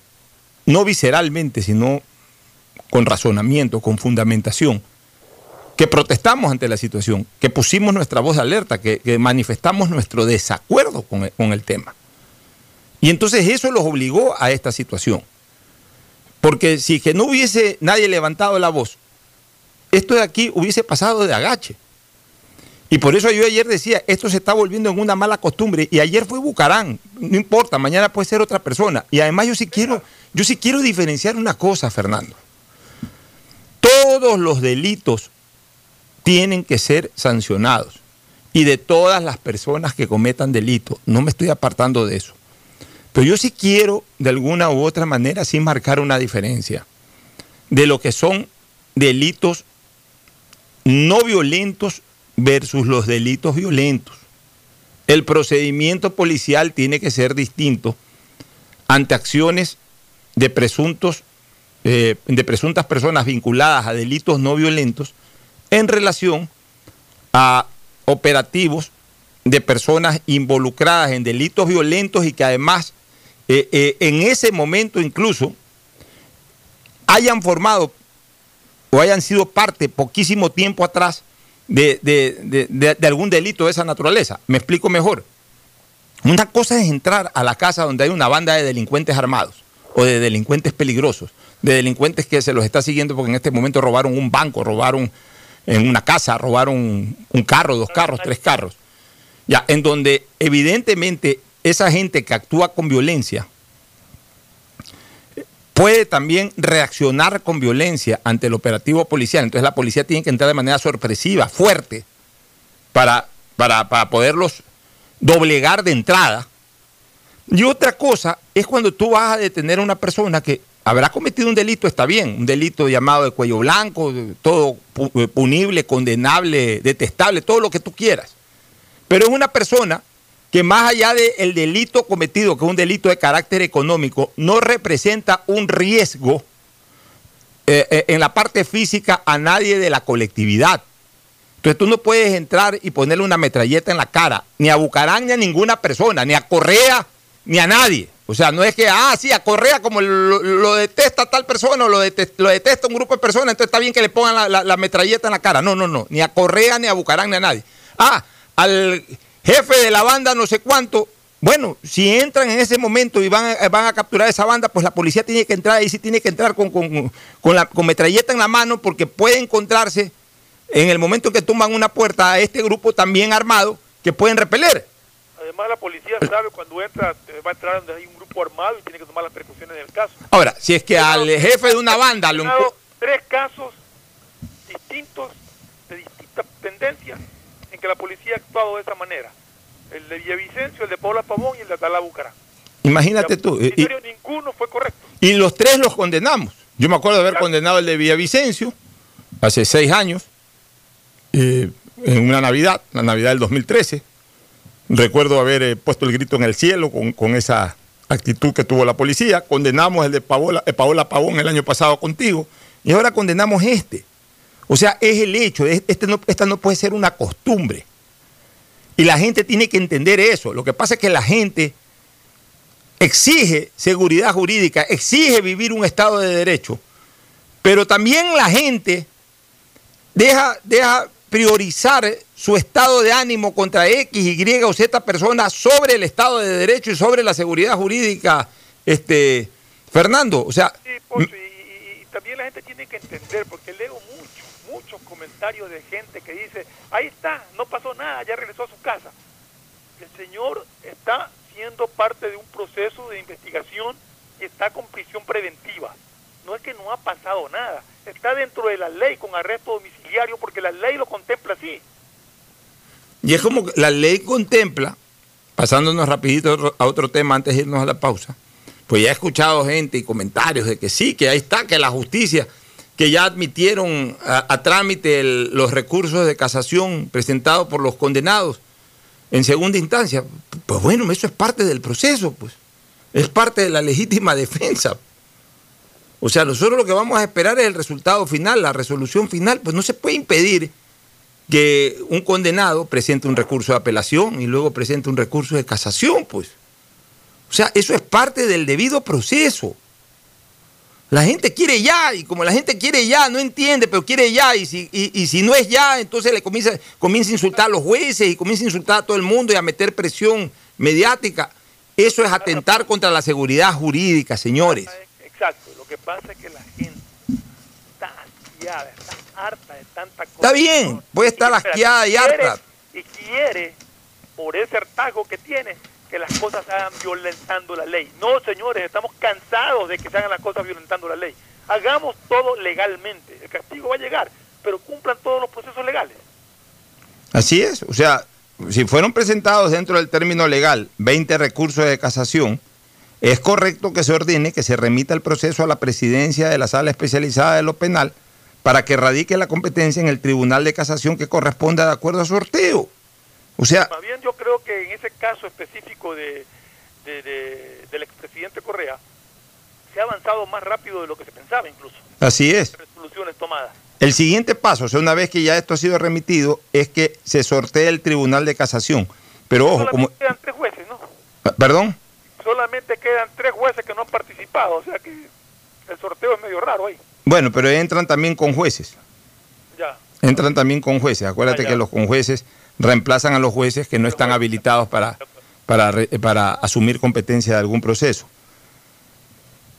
no visceralmente, sino con razonamiento, con fundamentación, que protestamos ante la situación, que pusimos nuestra voz de alerta, que, manifestamos nuestro desacuerdo con el- con el tema. Y entonces eso los obligó a esta situación. Porque si que no hubiese nadie levantado la voz, esto de aquí hubiese pasado de agache. Y por eso yo ayer decía, esto se está volviendo en una mala costumbre. Y ayer fue Bucarán, no importa, mañana puede ser otra persona. Y además yo sí quiero, yo sí quiero diferenciar una cosa, Fernando. Todos los delitos tienen que ser sancionados. Y de todas las personas que cometan delitos, no me estoy apartando de eso. Pero yo sí quiero, de alguna u otra manera, sí marcar una diferencia de lo que son delitos no violentos versus los delitos violentos. El procedimiento policial tiene que ser distinto ante acciones de presuntos, eh, de presuntas personas vinculadas a delitos no violentos en relación a operativos de personas involucradas en delitos violentos y que además eh, eh, en ese momento incluso hayan formado o hayan sido parte poquísimo tiempo atrás de, de- de- de- de algún delito de esa naturaleza. Me explico mejor. Una cosa es entrar a la casa donde hay una banda de delincuentes armados o de delincuentes peligrosos, de delincuentes que se los está siguiendo porque en este momento robaron un banco, robaron en una casa, robaron un carro, dos carros, tres carros. Ya, en donde evidentemente esa gente que actúa con violencia puede también reaccionar con violencia ante el operativo policial. Entonces la policía tiene que entrar de manera sorpresiva, fuerte, para, para, para poderlos doblegar de entrada. Y otra cosa es cuando tú vas a detener a una persona que habrá cometido un delito, está bien, un delito llamado de cuello blanco, todo pu- punible, condenable, detestable, todo lo que tú quieras. Pero es una persona que más allá del delito cometido, que es un delito de carácter económico, no representa un riesgo eh, eh, en la parte física a nadie de la colectividad. Entonces tú no puedes entrar y ponerle una metralleta en la cara, ni a Bucarán, ni a ninguna persona, ni a Correa, ni a nadie. O sea, no es que, ah, sí, a Correa como lo, detesta tal persona o lo detesta, lo detesta un grupo de personas, entonces está bien que le pongan la, metralleta en la cara. No, no, no, ni a Correa, ni a Bucarán, ni a nadie. Ah, al jefe de la banda no sé cuánto. Bueno, si entran en ese momento y van a, capturar esa banda, pues la policía tiene que entrar ahí, sí tiene que entrar con la, con metralleta en la mano porque puede encontrarse en el momento en que tumban una puerta a este grupo también armado que pueden repeler. Además, la policía sabe cuando entra, eh, va a entrar donde hay un grupo armado y tiene que tomar las precauciones del caso. Ahora, si es que al jefe de una banda lo tres casos distintos, de distintas tendencias, en que la policía ha actuado de esa manera. El de Villavicencio, el de Paula Pavón y el de Atalá Bucarán. imagínate tú, En y, ninguno fue correcto. y los tres los condenamos. Yo me acuerdo de haber condenado el de Villavicencio hace seis años, eh, en una Navidad, la Navidad del 2013. Recuerdo haber eh, puesto el grito en el cielo con, esa actitud que tuvo la policía. Condenamos el de Paola, eh, Paola Pavón el año pasado contigo y ahora condenamos este. O sea, es el hecho, es- este no, esta no puede ser una costumbre. Y la gente tiene que entender eso. Lo que pasa es que la gente exige seguridad jurídica, exige vivir un Estado de Derecho, pero también la gente deja, deja priorizar su estado de ánimo contra X, Y o Z persona sobre el Estado de Derecho y sobre la seguridad jurídica, este, Fernando. O sea, Sí, y- y también la gente tiene que entender, porque leo muchos, muchos comentarios de gente que dice, ahí está, no pasó nada, ya regresó a su casa. El señor está siendo parte de un proceso de investigación y está con prisión preventiva. No es que no ha pasado nada, está dentro de la ley con arresto domiciliario porque la ley lo contempla así. Y es como la ley contempla, pasándonos rapidito a otro- tema antes de irnos a la pausa, pues ya he escuchado gente y comentarios de que sí, que ahí está, que la justicia, que ya admitieron a, trámite los recursos de casación presentados por los condenados en segunda instancia. Pues bueno, eso es parte del proceso, pues. Es parte de la legítima defensa. O sea, nosotros lo que vamos a esperar es el resultado final, la resolución final, pues no se puede impedir que un condenado presente un recurso de apelación y luego presente un recurso de casación, pues. O sea, eso es parte del debido proceso. La gente quiere ya, y como la gente quiere ya, no entiende, pero quiere ya, y si, y, si no es ya, entonces le comienza, comienza a insultar a los jueces y comienza a insultar a todo el mundo y a meter presión mediática. Eso es atentar contra la seguridad jurídica, señores. Exacto, lo que pasa es que la gente está está harta de tanta cosa. Está bien, puede estar asqueada y harta. Y quiere, por ese hartazgo que tiene, que las cosas se hagan violentando la ley. No, señores, estamos cansados de que se hagan las cosas violentando la ley. Hagamos todo legalmente. El castigo va a llegar, pero cumplan todos los procesos legales. Así es, o sea, si fueron presentados dentro del término legal 20 recursos de casación, es correcto que se ordene que se remita el proceso a la presidencia de la sala especializada de lo penal para que radique la competencia en el tribunal de casación que corresponda de acuerdo a sorteo. O sea, Más bien yo creo que en ese caso específico de, de- de- del expresidente Correa, se ha avanzado más rápido de lo que se pensaba incluso. así es. Resoluciones tomadas. El siguiente paso, o sea, una vez que ya esto ha sido remitido, es que se sortee el tribunal de casación. Pero ojo, Solamente como... quedan tres jueces, ¿no? Perdón. Solamente quedan tres jueces que no han participado, o sea que el sorteo es medio raro ahí. Bueno, pero entran también con jueces. Ya. entran también con jueces. Acuérdate Ah, que los con jueces reemplazan a los jueces que no están habilitados para, para, para asumir competencia de algún proceso.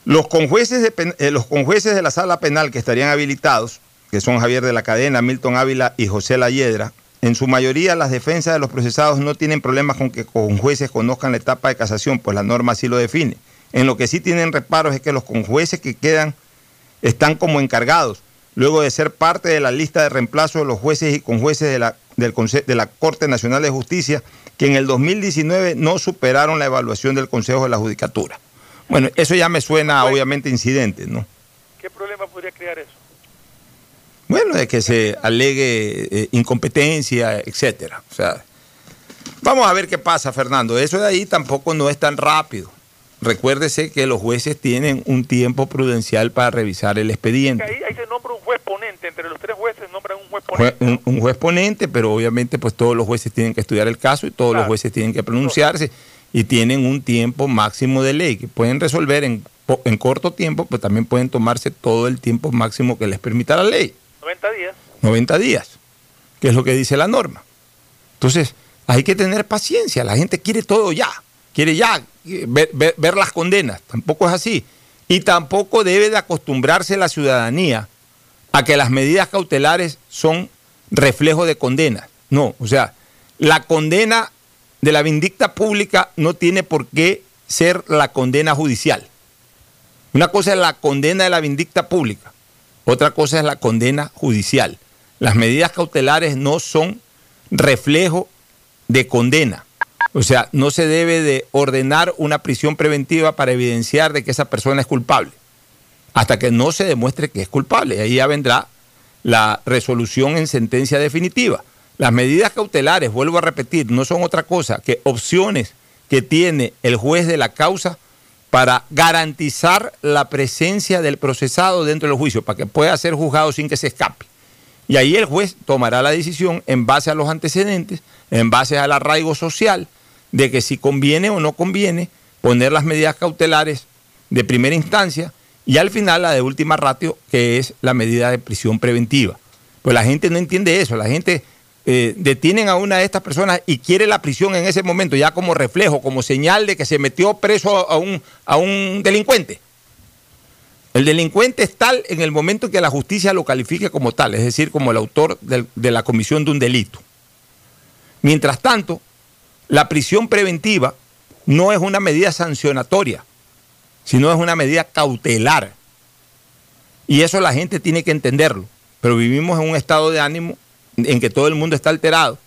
Los conjueces, de, eh, los conjueces de la sala penal que estarían habilitados, que son Javier de la Cadena, Milton Ávila y José Layedra, en su mayoría las defensas de los procesados no tienen problemas con que conjueces conozcan la etapa de casación, pues la norma así lo define. En lo que sí tienen reparos es que los conjueces que quedan están como encargados, luego de ser parte de la lista de reemplazo de los jueces y conjueces de la, del de la Corte Nacional de Justicia, que en el 2019 no superaron la evaluación del Consejo de la Judicatura. Bueno, eso ya me suena Bueno. obviamente incidente, ¿no? ¿Qué problema podría crear eso? Bueno, de que se alegue eh, incompetencia, etcétera. O sea, vamos a ver qué pasa, Fernando. Eso de ahí tampoco no es tan rápido. Recuérdese que los jueces tienen un tiempo prudencial para revisar el expediente. Ahí, ahí se nombra un juez ponente, entre los tres jueces nombran un juez Jue- ponente. un, un juez ponente, pero obviamente pues todos los jueces tienen que estudiar el caso y todos los jueces tienen que pronunciarse y tienen un tiempo máximo de ley que pueden resolver en, en corto tiempo, pero también pueden tomarse todo el tiempo máximo que les permita la ley. 90 días. 90 días, que es lo que dice la norma. Entonces, hay que tener paciencia, la gente quiere todo ya, quiere ya eh, ver, las condenas, tampoco es así. Y tampoco debe de acostumbrarse la ciudadanía a que las medidas cautelares son reflejo de condenas. No, o sea, la condena de la vindicta pública no tiene por qué ser la condena judicial. Una cosa es la condena de la vindicta pública, otra cosa es la condena judicial. Las medidas cautelares no son reflejo de condena. O sea, no se debe de ordenar una prisión preventiva para evidenciar de que esa persona es culpable. Hasta que no se demuestre que es culpable. Ahí ya vendrá la resolución en sentencia definitiva. Las medidas cautelares, vuelvo a repetir, no son otra cosa que opciones que tiene el juez de la causa para garantizar la presencia del procesado dentro del juicio, para que pueda ser juzgado sin que se escape. Y ahí el juez tomará la decisión en base a los antecedentes, en base al arraigo social, de que si conviene o no conviene poner las medidas cautelares de primera instancia y al final la de última ratio, que es la medida de prisión preventiva. Pues la gente no entiende eso, la gente eh, detienen a una de estas personas y quiere la prisión en ese momento, ya como reflejo, como señal de que se metió preso a un, a un delincuente. El delincuente es tal en el momento que la justicia lo califique como tal, es decir, como el autor de la comisión de un delito. Mientras tanto, la prisión preventiva no es una medida sancionatoria, sino es una medida cautelar. Y eso la gente tiene que entenderlo. Pero vivimos en un estado de ánimo en que todo el mundo está alterado.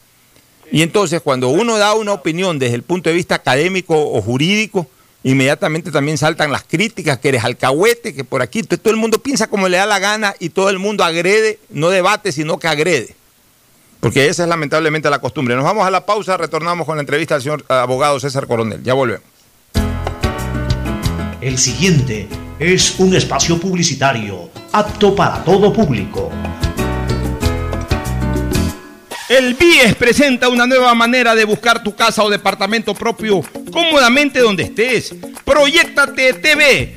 Y entonces cuando uno da una opinión desde el punto de vista académico o jurídico, inmediatamente también saltan las críticas, que eres alcahuete, que por aquí, todo el mundo piensa como le da la gana y todo el mundo agrede, no debate, sino que agrede. Porque esa es lamentablemente la costumbre. Nos vamos a la pausa, retornamos con la entrevista al señor abogado César Coronel. Ya volvemos. El siguiente es un espacio publicitario apto para todo público. El BIES presenta una nueva manera de buscar tu casa o departamento propio cómodamente donde estés. Proyectate TV,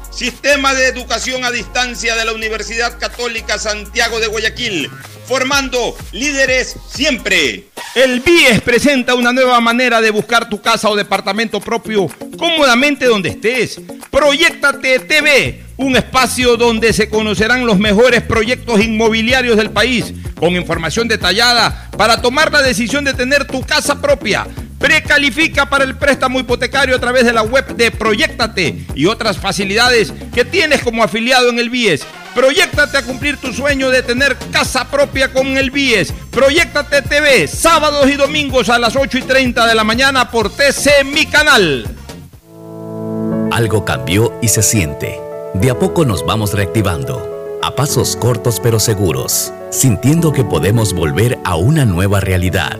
Sistema de Educación a Distancia de la Universidad Católica Santiago de Guayaquil, formando líderes siempre. El BIES presenta una nueva manera de buscar tu casa o departamento propio cómodamente donde estés. Proyectate TV, un espacio donde se conocerán los mejores proyectos inmobiliarios del país, con información detallada para tomar la decisión de tener tu casa propia. Precalifica para el préstamo hipotecario a través de la web de Proyectate y otras facilidades que tienes como afiliado en el BIES. Proyectate a cumplir tu sueño de tener casa propia con el BIES. Proyectate TV, sábados y domingos a las 8 y 30 de la mañana por TC Mi Canal. Algo cambió y se siente. De a poco nos vamos reactivando, a pasos cortos pero seguros, sintiendo que podemos volver a una nueva realidad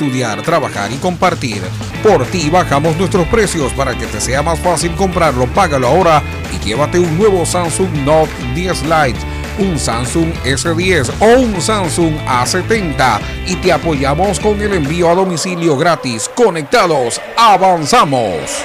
estudiar, trabajar y compartir. Por ti bajamos nuestros precios para que te sea más fácil comprarlo. Págalo ahora y llévate un nuevo Samsung Note 10 Lite, un Samsung S10 o un Samsung A70 y te apoyamos con el envío a domicilio gratis. Conectados, avanzamos.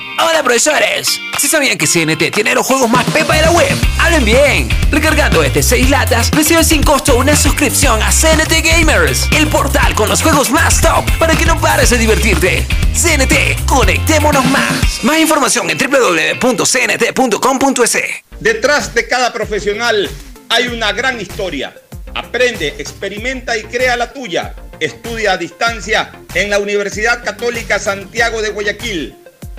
Profesores, ¿sí sabían que CNT tiene los juegos más pepa de la web? ¡Hablen bien! Recargando este 6 latas, recibes sin costo una suscripción a CNT Gamers, el portal con los juegos más top para que no pares de divertirte. CNT, conectémonos más. Más información en www.cnt.com.es. Detrás de cada profesional hay una gran historia. Aprende, experimenta y crea la tuya. Estudia a distancia en la Universidad Católica Santiago de Guayaquil.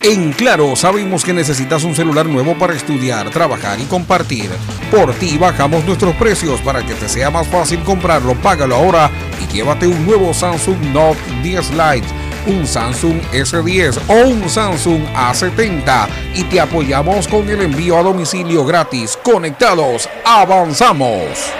En Claro, sabemos que necesitas un celular nuevo para estudiar, trabajar y compartir. Por ti bajamos nuestros precios para que te sea más fácil comprarlo. Págalo ahora y llévate un nuevo Samsung Note 10 Lite, un Samsung S10 o un Samsung A70 y te apoyamos con el envío a domicilio gratis. Conectados, avanzamos.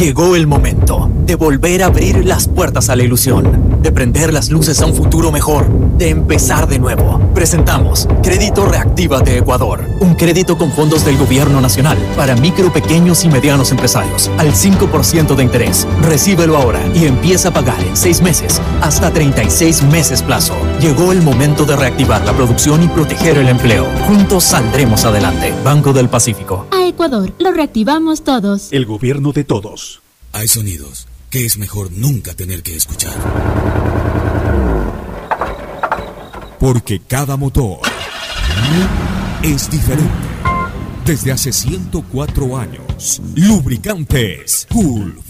Llegó el momento de volver a abrir las puertas a la ilusión, de prender las luces a un futuro mejor, de empezar de nuevo. Presentamos Crédito Reactiva de Ecuador, un crédito con fondos del gobierno nacional para micro, pequeños y medianos empresarios, al 5% de interés. Recíbelo ahora y empieza a pagar en 6 meses, hasta 36 meses plazo. Llegó el momento de reactivar la producción y proteger el empleo. Juntos saldremos adelante. Banco del Pacífico. A Ecuador, lo reactivamos todos. El gobierno de todos. Hay sonidos que es mejor nunca tener que escuchar. Porque cada motor es diferente. Desde hace 104 años, Lubricantes Gulf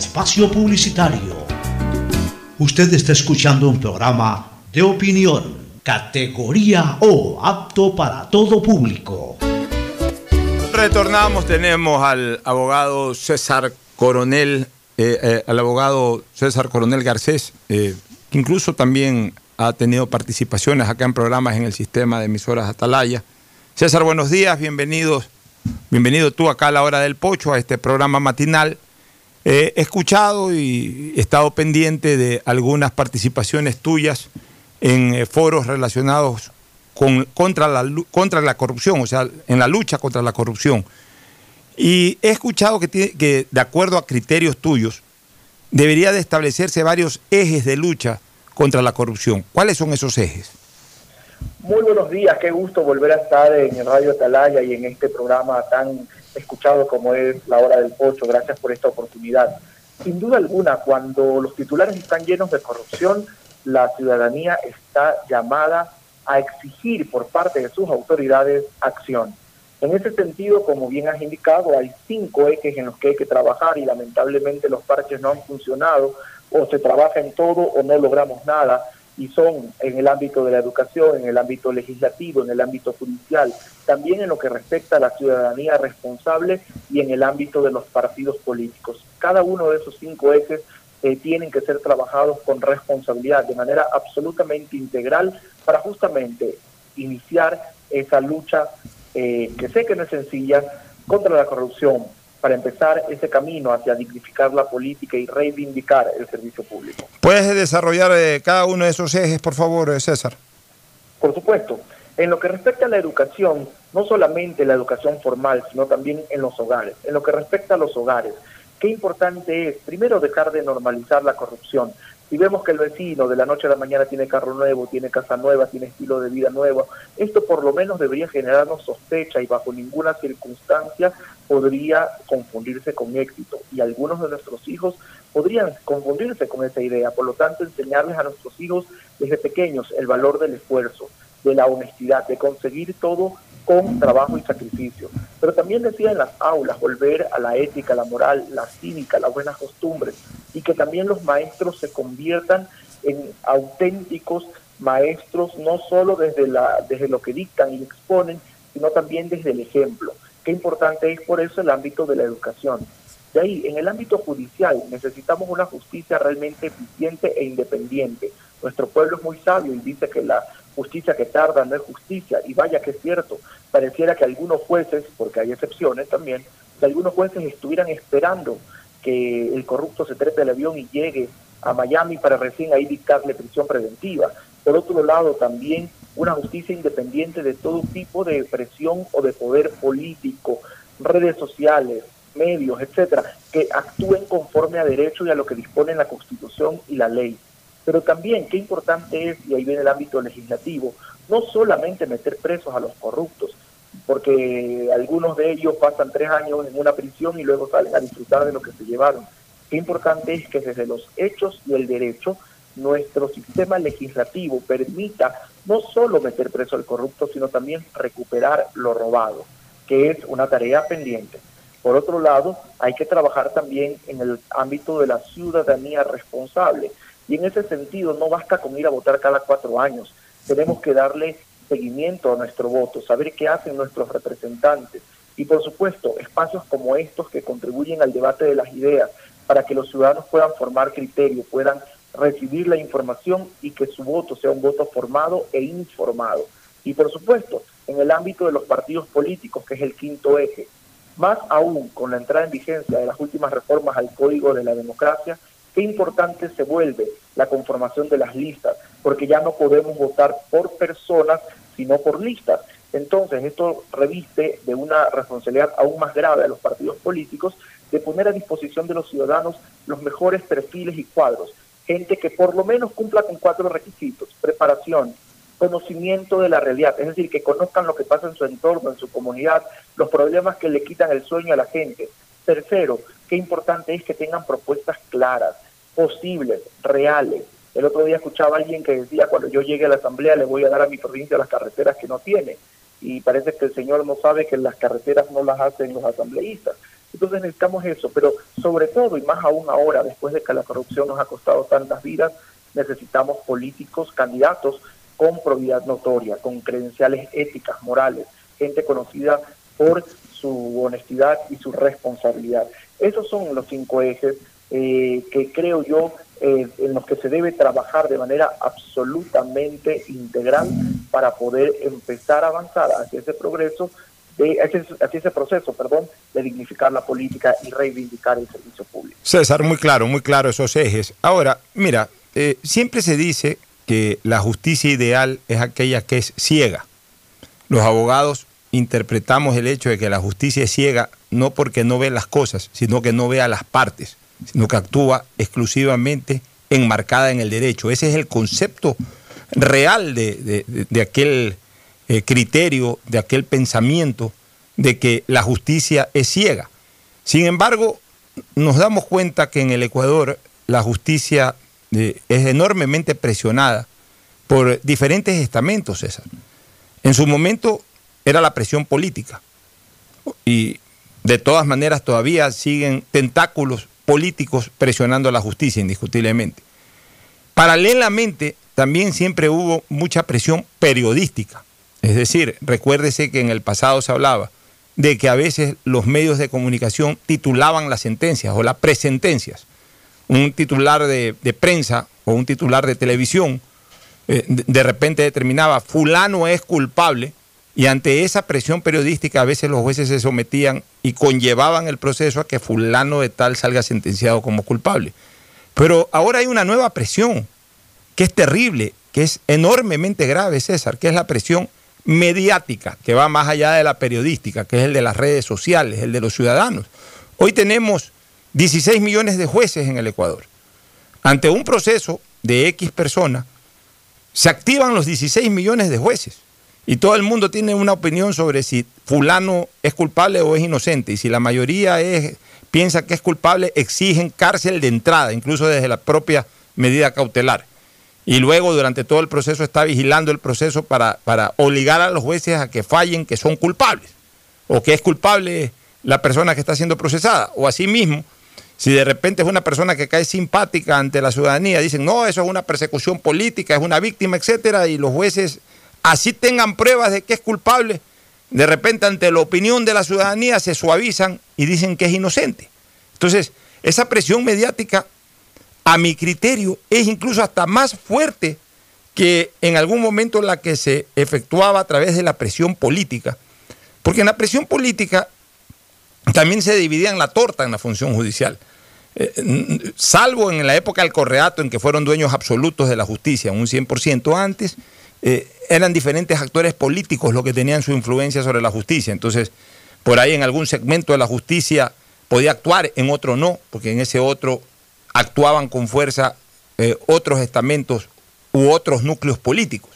espacio publicitario. Usted está escuchando un programa de opinión, categoría O, apto para todo público. Retornamos, tenemos al abogado César Coronel, eh, eh, al abogado César Coronel Garcés, eh, que incluso también ha tenido participaciones acá en programas en el sistema de emisoras Atalaya. César, buenos días, bienvenidos, bienvenido tú acá a la hora del pocho, a este programa matinal. He escuchado y he estado pendiente de algunas participaciones tuyas en eh, foros relacionados con, contra, la, contra la corrupción, o sea, en la lucha contra la corrupción. Y he escuchado que, que de acuerdo a criterios tuyos, debería de establecerse varios ejes de lucha contra la corrupción. ¿Cuáles son esos ejes? Muy buenos días, qué gusto volver a estar en el Radio Atalaya y en este programa tan escuchado como es La Hora del Pocho. Gracias por esta oportunidad. Sin duda alguna, cuando los titulares están llenos de corrupción, la ciudadanía está llamada a exigir por parte de sus autoridades acción. En ese sentido, como bien has indicado, hay cinco ejes en los que hay que trabajar y lamentablemente los parches no han funcionado o se trabaja en todo o no logramos nada y son en el ámbito de la educación, en el ámbito legislativo, en el ámbito judicial, también en lo que respecta a la ciudadanía responsable y en el ámbito de los partidos políticos. Cada uno de esos cinco ejes eh, tienen que ser trabajados con responsabilidad, de manera absolutamente integral, para justamente iniciar esa lucha eh, que sé que no es sencilla contra la corrupción, para empezar ese camino hacia dignificar la política y reivindicar el servicio público. ¿Puedes desarrollar eh, cada uno de esos ejes, por favor, eh, César? Por supuesto, en lo que respecta a la educación, no solamente la educación formal, sino también en los hogares. En lo que respecta a los hogares, qué importante es, primero, dejar de normalizar la corrupción. Si vemos que el vecino de la noche a la mañana tiene carro nuevo, tiene casa nueva, tiene estilo de vida nuevo, esto por lo menos debería generarnos sospecha y bajo ninguna circunstancia podría confundirse con éxito. Y algunos de nuestros hijos podrían confundirse con esa idea. Por lo tanto, enseñarles a nuestros hijos desde pequeños el valor del esfuerzo, de la honestidad, de conseguir todo con trabajo y sacrificio. Pero también decía en las aulas, volver a la ética, la moral, la cívica, las buenas costumbres, y que también los maestros se conviertan en auténticos maestros, no solo desde, la, desde lo que dictan y exponen, sino también desde el ejemplo. Qué importante es por eso el ámbito de la educación. De ahí, en el ámbito judicial, necesitamos una justicia realmente eficiente e independiente. Nuestro pueblo es muy sabio y dice que la justicia que tarda no es justicia, y vaya que es cierto. Pareciera que algunos jueces, porque hay excepciones también, que algunos jueces estuvieran esperando que el corrupto se trepe al avión y llegue a Miami para recién ahí dictarle prisión preventiva. Por otro lado, también una justicia independiente de todo tipo de presión o de poder político, redes sociales, medios, etcétera, que actúen conforme a derecho y a lo que disponen la Constitución y la ley. Pero también, qué importante es, y ahí viene el ámbito legislativo, no solamente meter presos a los corruptos, porque algunos de ellos pasan tres años en una prisión y luego salen a disfrutar de lo que se llevaron. Qué importante es que desde los hechos y el derecho nuestro sistema legislativo permita no solo meter preso al corrupto, sino también recuperar lo robado, que es una tarea pendiente. Por otro lado, hay que trabajar también en el ámbito de la ciudadanía responsable. Y en ese sentido, no basta con ir a votar cada cuatro años. Tenemos que darle seguimiento a nuestro voto, saber qué hacen nuestros representantes. Y por supuesto, espacios como estos que contribuyen al debate de las ideas, para que los ciudadanos puedan formar criterio, puedan recibir la información y que su voto sea un voto formado e informado. Y por supuesto, en el ámbito de los partidos políticos, que es el quinto eje, más aún con la entrada en vigencia de las últimas reformas al Código de la Democracia, qué importante se vuelve la conformación de las listas, porque ya no podemos votar por personas, sino por listas. Entonces, esto reviste de una responsabilidad aún más grave a los partidos políticos de poner a disposición de los ciudadanos los mejores perfiles y cuadros, gente que por lo menos cumpla con cuatro requisitos, preparación, conocimiento de la realidad, es decir, que conozcan lo que pasa en su entorno, en su comunidad, los problemas que le quitan el sueño a la gente, Tercero, qué importante es que tengan propuestas claras, posibles, reales. El otro día escuchaba a alguien que decía, cuando yo llegue a la asamblea le voy a dar a mi provincia las carreteras que no tiene. Y parece que el señor no sabe que las carreteras no las hacen los asambleístas. Entonces necesitamos eso, pero sobre todo y más aún ahora, después de que la corrupción nos ha costado tantas vidas, necesitamos políticos, candidatos con probidad notoria, con credenciales éticas, morales, gente conocida por su honestidad y su responsabilidad. Esos son los cinco ejes eh, que creo yo eh, en los que se debe trabajar de manera absolutamente integral para poder empezar a avanzar hacia ese progreso, de, hacia, ese proceso, perdón, de dignificar la política y reivindicar el servicio público. César, muy claro, muy claro esos ejes. Ahora, mira, eh, siempre se dice que la justicia ideal es aquella que es ciega. Los abogados interpretamos el hecho de que la justicia es ciega no porque no ve las cosas, sino que no ve a las partes, sino que actúa exclusivamente enmarcada en el derecho. Ese es el concepto real de, de- aquel eh, criterio, de aquel pensamiento de que la justicia es ciega. Sin embargo, nos damos cuenta que en el Ecuador la justicia eh, es enormemente presionada por diferentes estamentos, César. En su momento era la presión política y de todas maneras todavía siguen tentáculos políticos presionando a la justicia indiscutiblemente. Paralelamente también siempre hubo mucha presión periodística. Es decir, recuérdese que en el pasado se hablaba de que a veces los medios de comunicación titulaban las sentencias o las presentencias. Un titular de, prensa o un titular de televisión eh, de repente determinaba fulano es culpable y ante esa presión periodística a veces los jueces se sometían y conllevaban el proceso a que fulano de tal salga sentenciado como culpable. Pero ahora hay una nueva presión que es terrible, que es enormemente grave, César, que es la presión mediática, que va más allá de la periodística, que es el de las redes sociales, el de los ciudadanos. Hoy tenemos 16 millones de jueces en el Ecuador. Ante un proceso de X persona, se activan los 16 millones de jueces. Y todo el mundo tiene una opinión sobre si fulano es culpable o es inocente. Y si la mayoría piensa que es culpable, exigen cárcel de entrada, incluso desde la propia medida cautelar. Y luego durante todo el proceso está vigilando el proceso para, para obligar a los jueces a que fallen que son culpables. O que es culpable la persona que está siendo procesada. O asimismo, si de repente es una persona que cae simpática ante la ciudadanía, dicen, no, eso es una persecución política, es una víctima, etcétera, y los jueces así tengan pruebas de que es culpable, de repente ante la opinión de la ciudadanía se suavizan y dicen que es inocente. Entonces, esa presión mediática, a mi criterio, es incluso hasta más fuerte que en algún momento la que se efectuaba a través de la presión política. Porque en la presión política también se dividían la torta en la función judicial. Eh, salvo en la época del correato, en que fueron dueños absolutos de la justicia, un 100% antes, eh, eran diferentes actores políticos los que tenían su influencia sobre la justicia. Entonces, por ahí en algún segmento de la justicia podía actuar, en otro no, porque en ese otro actuaban con fuerza eh, otros estamentos u otros núcleos políticos.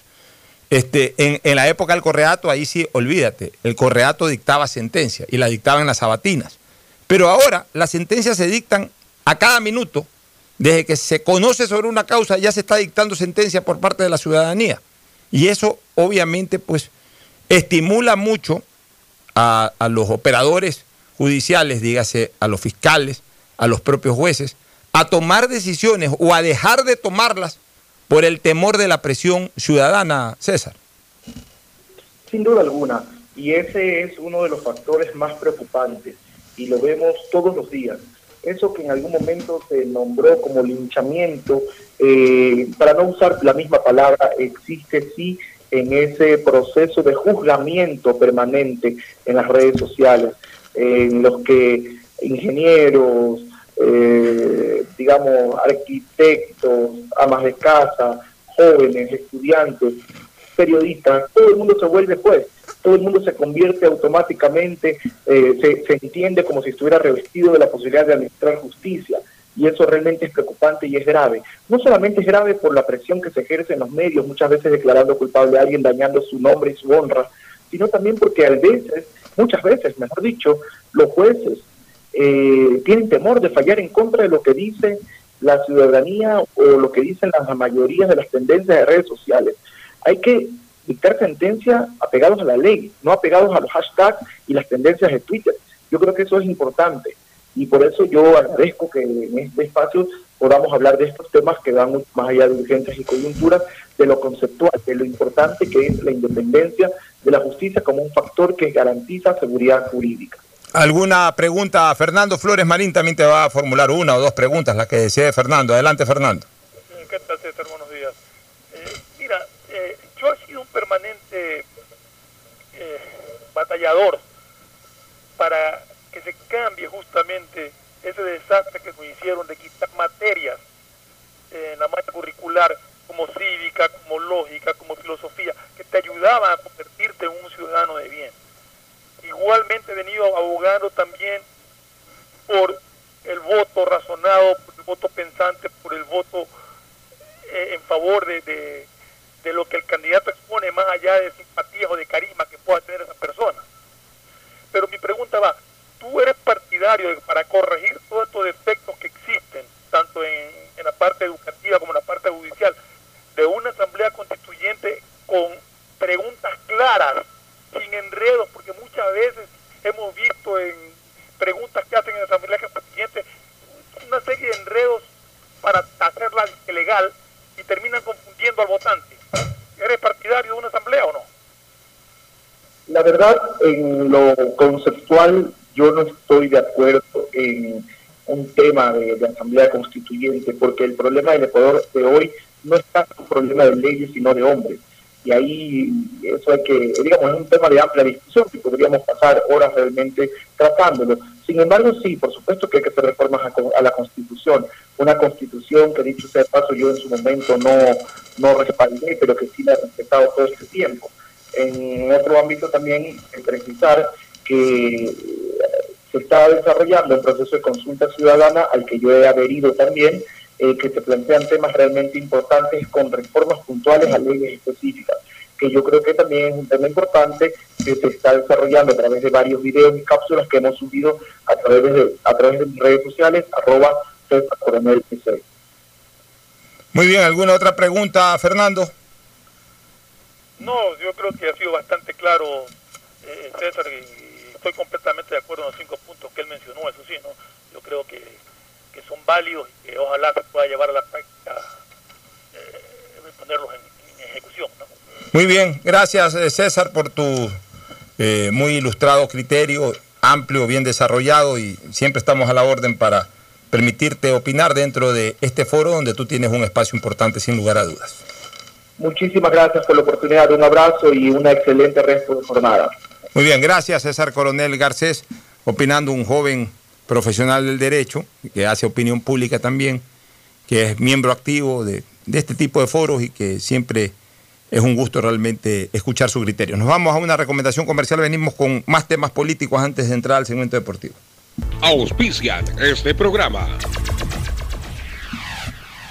Este, en, la época del correato, ahí sí, olvídate, el correato dictaba sentencia y la dictaba en las sabatinas. Pero ahora las sentencias se dictan a cada minuto. Desde que se conoce sobre una causa ya se está dictando sentencia por parte de la ciudadanía. Y eso obviamente pues estimula mucho a, los operadores judiciales, dígase a los fiscales, a los propios jueces, a tomar decisiones o a dejar de tomarlas por el temor de la presión ciudadana, César. Sin duda alguna. Y ese es uno de los factores más preocupantes. Y lo vemos todos los días. Eso que en algún momento se nombró como linchamiento, eh, para no usar la misma palabra, existe sí en ese proceso de juzgamiento permanente en las redes sociales, en los que ingenieros, eh, digamos, arquitectos, amas de casa, jóvenes, estudiantes, periodistas, todo el mundo se vuelve juez, todo el mundo se convierte automáticamente, eh, se, se entiende como si estuviera revestido de la posibilidad de administrar justicia. Y eso realmente es preocupante y es grave. No solamente es grave por la presión que se ejerce en los medios, muchas veces declarando culpable a alguien, dañando su nombre y su honra, sino también porque a veces, muchas veces, mejor dicho, los jueces eh, tienen temor de fallar en contra de lo que dice la ciudadanía o lo que dicen las mayorías de las tendencias de redes sociales. Hay que dictar sentencia apegados a la ley, no apegados a los hashtags y las tendencias de Twitter. Yo creo que eso es importante y por eso yo agradezco que en este espacio podamos hablar de estos temas que van mucho más allá de urgencias y coyunturas, de lo conceptual, de lo importante que es la independencia de la justicia como un factor que garantiza seguridad jurídica. ¿Alguna pregunta? Fernando Flores Marín también te va a formular una o dos preguntas, las que desee Fernando. Adelante, Fernando. ¿Qué tal, César? Buenos días. Eh, mira, eh, yo he sido un permanente eh, batallador para que se cambie justamente ese desastre que nos hicieron de quitar materias en la malla curricular como cívica, como lógica, como filosofía, que te ayudaban a convertirte en un ciudadano de bien. Igualmente he venido abogando también por el voto razonado, por el voto pensante, por el voto eh, en favor de, de lo que el candidato expone más allá de simpatías o de carisma que pueda tener esa persona. Pero mi pregunta va, tú eres partidario para corregir todos estos defectos que existen, tanto en, en la parte educativa como en la parte judicial, de una asamblea constituyente con preguntas claras, sin enredos, porque muchas veces hemos visto en preguntas que hacen en la asamblea constituyente una serie de enredos para hacerla legal y terminan confundiendo al votante. ¿Eres partidario de una asamblea o no? La verdad, en lo conceptual, yo no estoy de acuerdo en un tema de, asamblea constituyente, porque el problema del Ecuador de hoy no es tanto un problema de leyes, sino de hombres. Y ahí eso hay que, digamos, es un tema de amplia discusión que podríamos pasar horas realmente tratándolo. Sin embargo, sí, por supuesto que hay que hacer reformas a, a la Constitución. Una Constitución que, dicho sea de paso, yo en su momento no, no respaldé, pero que sí la he respetado todo este tiempo. En otro ámbito también, precisar que eh, se está desarrollando un proceso de consulta ciudadana al que yo he adherido también, eh, que se plantean temas realmente importantes con reformas puntuales a leyes específicas, que yo creo que también es un tema importante que se está desarrollando a través de varios videos y cápsulas que hemos subido a través de, a través de redes sociales, arroba Coronel. Muy bien, ¿alguna otra pregunta, Fernando? No, yo creo que ha sido bastante claro, eh, César, y estoy completamente de acuerdo en los cinco puntos que él mencionó, eso sí, ¿no? Yo creo que, que son válidos y que ojalá se pueda llevar a la práctica, eh, ponerlos en, en ejecución, ¿no? Muy bien, gracias eh, César por tu eh, muy ilustrado criterio, amplio, bien desarrollado y siempre estamos a la orden para permitirte opinar dentro de este foro donde tú tienes un espacio importante sin lugar a dudas. Muchísimas gracias por la oportunidad, un abrazo y una excelente resto de jornada. Muy bien, gracias César Coronel Garcés, opinando un joven profesional del derecho, que hace opinión pública también, que es miembro activo de, de este tipo de foros y que siempre es un gusto realmente escuchar su criterio. Nos vamos a una recomendación comercial, venimos con más temas políticos antes de entrar al segmento deportivo. Auspician este programa.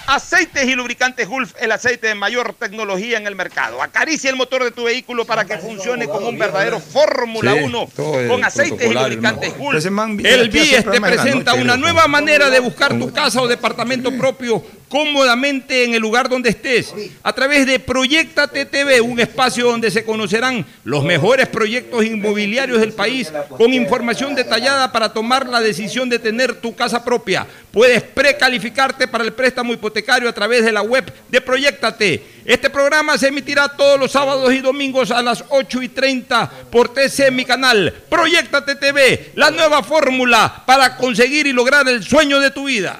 Aceites y lubricantes Gulf, el aceite de mayor tecnología en el mercado. Acaricia el motor de tu vehículo para que funcione como un verdadero Fórmula Sí, 1 todo es con aceites y lubricantes. Gulf. El BIES te presenta una nueva manera de buscar tu casa o departamento propio cómodamente en el lugar donde estés. A través de Proyectate TV, un espacio donde se conocerán los mejores proyectos inmobiliarios del país con información detallada para tomar la decisión de tener tu casa propia. Puedes precalificarte para el préstamo hipotecario a través de la web de Proyectate. Este programa se emitirá todos los sábados y domingos a las 8 y 30 por TC mi canal. Proyectate TV, la nueva fórmula para conseguir y lograr el sueño de tu vida.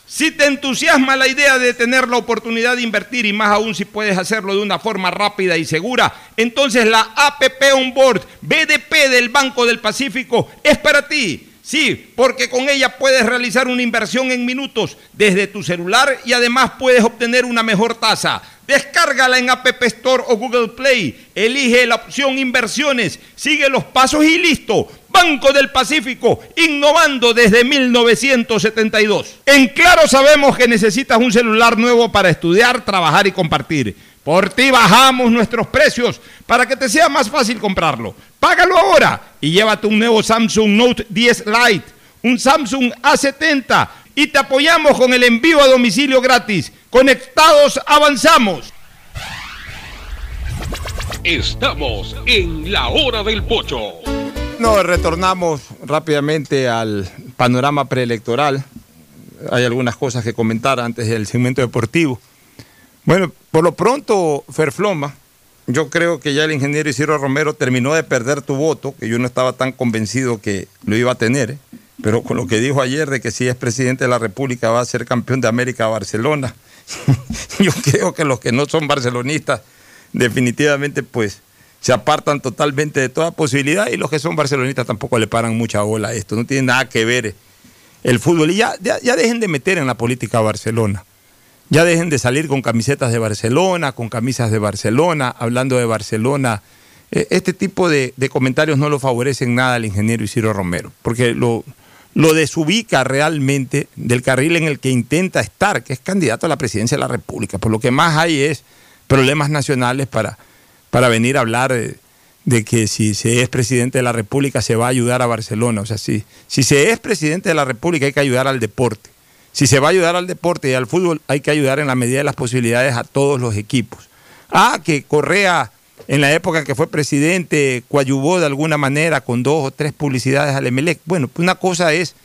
Si te entusiasma la idea de tener la oportunidad de invertir y más aún si puedes hacerlo de una forma rápida y segura, entonces la APP Onboard BDP del Banco del Pacífico es para ti. Sí, porque con ella puedes realizar una inversión en minutos desde tu celular y además puedes obtener una mejor tasa. Descárgala en App Store o Google Play. Elige la opción inversiones, sigue los pasos y listo. Banco del Pacífico, innovando desde 1972. En Claro sabemos que necesitas un celular nuevo para estudiar, trabajar y compartir. Por ti bajamos nuestros precios para que te sea más fácil comprarlo. Págalo ahora y llévate un nuevo Samsung Note 10 Lite, un Samsung A70 y te apoyamos con el envío a domicilio gratis. Conectados avanzamos. Estamos en la hora del pocho. Nos retornamos rápidamente al panorama preelectoral. Hay algunas cosas que comentar antes del segmento deportivo. Bueno, por lo pronto, Ferfloma, yo creo que ya el ingeniero Isidro Romero terminó de perder tu voto, que yo no estaba tan convencido que lo iba a tener, pero con lo que dijo ayer de que si es presidente de la República va a ser campeón de América Barcelona, yo creo que los que no son barcelonistas definitivamente pues se apartan totalmente de toda posibilidad y los que son barcelonistas tampoco le paran mucha bola a esto, no tiene nada que ver el fútbol. Y ya, ya, ya dejen de meter en la política a Barcelona. Ya dejen de salir con camisetas de Barcelona, con camisas de Barcelona, hablando de Barcelona. Eh, Este tipo de, comentarios no lo favorecen nada al ingeniero Isidro Romero, porque lo, lo desubica realmente del carril en el que intenta estar, que es candidato a la presidencia de la República. Por lo que más hay es problemas nacionales para, para venir a hablar de, de que si se es presidente de la República se va a ayudar a Barcelona. O sea, si, si se es presidente de la República hay que ayudar al deporte. Si se va a ayudar al deporte y al fútbol, hay que ayudar en la medida de las posibilidades a todos los equipos. Ah, que Correa, en la época que fue presidente, coadyuvó de alguna manera con dos o tres publicidades al Emelec. Bueno, pues una cosa es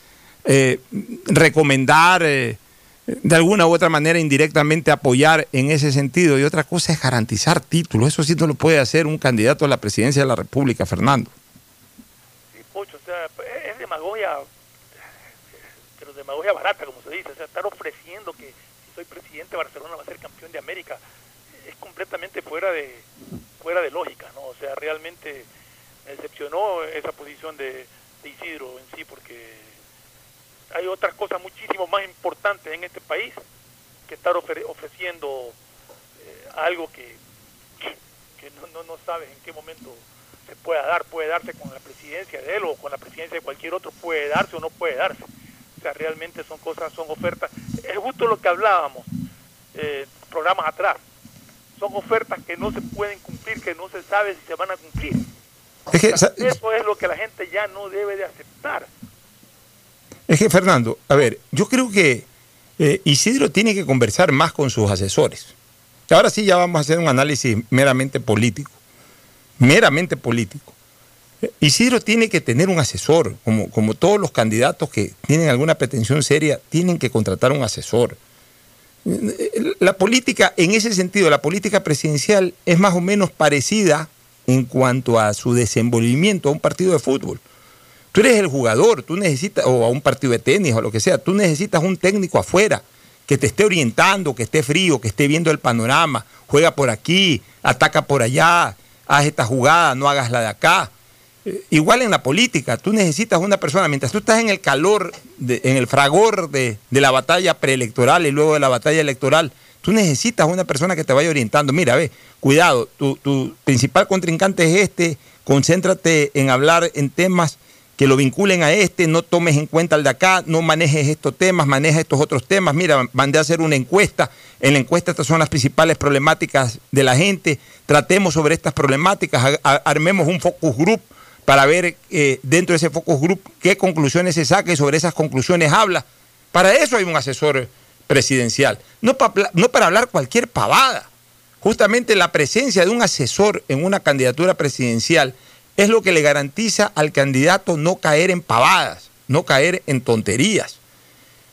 eh, recomendar, eh, de alguna u otra manera indirectamente apoyar en ese sentido, y otra cosa es garantizar títulos. Eso sí no lo puede hacer un candidato a la presidencia de la República, Fernando. Sí, Pocho, o sea, es demagogia, demagogia barata, como se dice. O sea, estar ofreciendo que si soy presidente de Barcelona va a ser campeón de América es completamente fuera de fuera de lógica, ¿no? O sea, realmente me decepcionó esa posición de, de Isidro en sí, porque hay otras cosas muchísimo más importantes en este país que estar ofre- ofreciendo eh, algo que, que no, no, no sabes en qué momento se pueda dar, puede darse con la presidencia de él o con la presidencia de cualquier otro, puede darse o no puede darse. Realmente son cosas, son ofertas. Es justo lo que hablábamos eh, programas atrás. Son ofertas que no se pueden cumplir, que no se sabe si se van a cumplir. Es que, sa- Eso es lo que la gente ya no debe de aceptar. Es que, Fernando, a ver, yo creo que eh, Isidro tiene que conversar más con sus asesores. Ahora sí ya vamos a hacer un análisis meramente político. Meramente político. Isidro tiene que tener un asesor, como, como todos los candidatos que tienen alguna pretensión seria, tienen que contratar un asesor. La política, en ese sentido, la política presidencial es más o menos parecida en cuanto a su desenvolvimiento a un partido de fútbol. Tú eres el jugador, tú necesitas, o a un partido de tenis o lo que sea, tú necesitas un técnico afuera que te esté orientando, que esté frío, que esté viendo el panorama, juega por aquí, ataca por allá, haz esta jugada, no hagas la de acá. Igual en la política, tú necesitas una persona, mientras tú estás en el calor, en el fragor de, de la batalla preelectoral y luego de la batalla electoral, tú necesitas una persona que te vaya orientando. Mira, ve, cuidado, tu, tu principal contrincante es este, concéntrate en hablar en temas que lo vinculen a este, no tomes en cuenta el de acá, no manejes estos temas, maneja estos otros temas. Mira, mandé a hacer una encuesta, en la encuesta estas son las principales problemáticas de la gente, tratemos sobre estas problemáticas, armemos un focus group para ver eh, dentro de ese focus group qué conclusiones se saca y sobre esas conclusiones habla. Para eso hay un asesor presidencial, no, no para hablar cualquier pavada. Justamente la presencia de un asesor en una candidatura presidencial es lo que le garantiza al candidato no caer en pavadas, no caer en tonterías.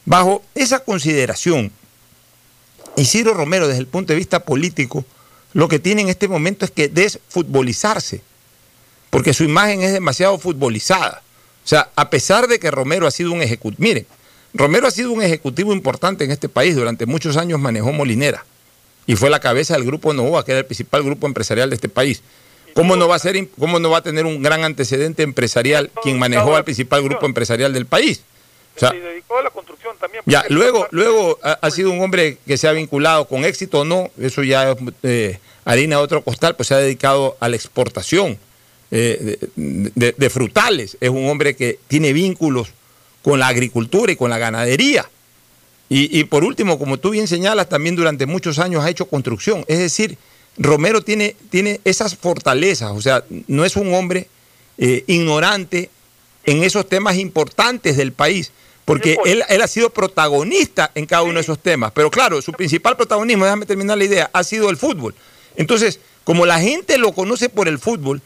Bajo esa consideración, Isidro Romero, desde el punto de vista político, lo que tiene en este momento es que desfutbolizarse, porque su imagen es demasiado futbolizada. O sea, a pesar de que Romero ha sido un ejecutivo, miren, Romero ha sido un ejecutivo importante en este país, durante muchos años manejó Molinera y fue la cabeza del grupo Novoa, que era el principal grupo empresarial de este país. ¿Cómo no va a ser, cómo no va a tener un gran antecedente empresarial quien manejó al principal grupo empresarial del país? O sea, se dedicó a la construcción también. ya, luego, luego ha, ha sido un hombre que se ha vinculado con éxito o no, eso ya es eh, harina de otro costal, pues se ha dedicado a la exportación eh, de, de- de frutales. Es un hombre que tiene vínculos con la agricultura y con la ganadería. Y, y por último, como tú bien señalas, también durante muchos años ha hecho construcción. Es decir, Romero tiene, tiene esas fortalezas, o sea, no es un hombre eh, ignorante en esos temas importantes del país, porque él, él ha sido protagonista en cada uno de esos temas. Pero claro, su principal protagonismo, déjame terminar la idea, ha sido el fútbol. Entonces, como la gente lo conoce por el fútbol,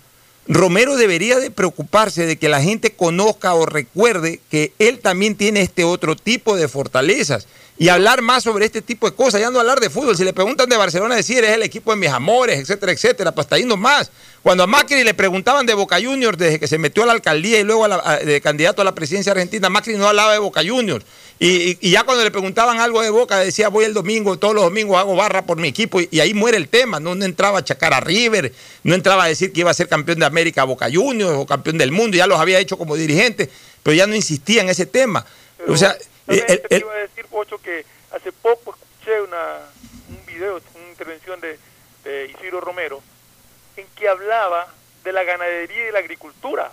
Romero debería de preocuparse de que la gente conozca o recuerde que él también tiene este otro tipo de fortalezas y hablar más sobre este tipo de cosas, ya no hablar de fútbol. Si le preguntan de Barcelona, decir es el equipo de mis amores, etcétera, etcétera, pues hasta ahí nomás. Cuando a Macri le preguntaban de Boca Juniors desde que se metió a la alcaldía y luego a la- de candidato a la presidencia argentina, Macri no hablaba de Boca Juniors. Y, y- ya cuando le preguntaban algo de Boca, decía voy el domingo, todos los domingos hago barra por mi equipo y, y ahí muere el tema. No, no entraba a chacar a River, no entraba a decir que iba a ser campeón de América Boca Juniors o campeón del mundo, ya los había hecho como dirigente, pero ya no insistía en ese tema. o sea, También el- te el- iba a decir, Pocho, que hace poco escuché una, un video, una intervención de, de Isidro Romero, en que hablaba de la ganadería y la agricultura.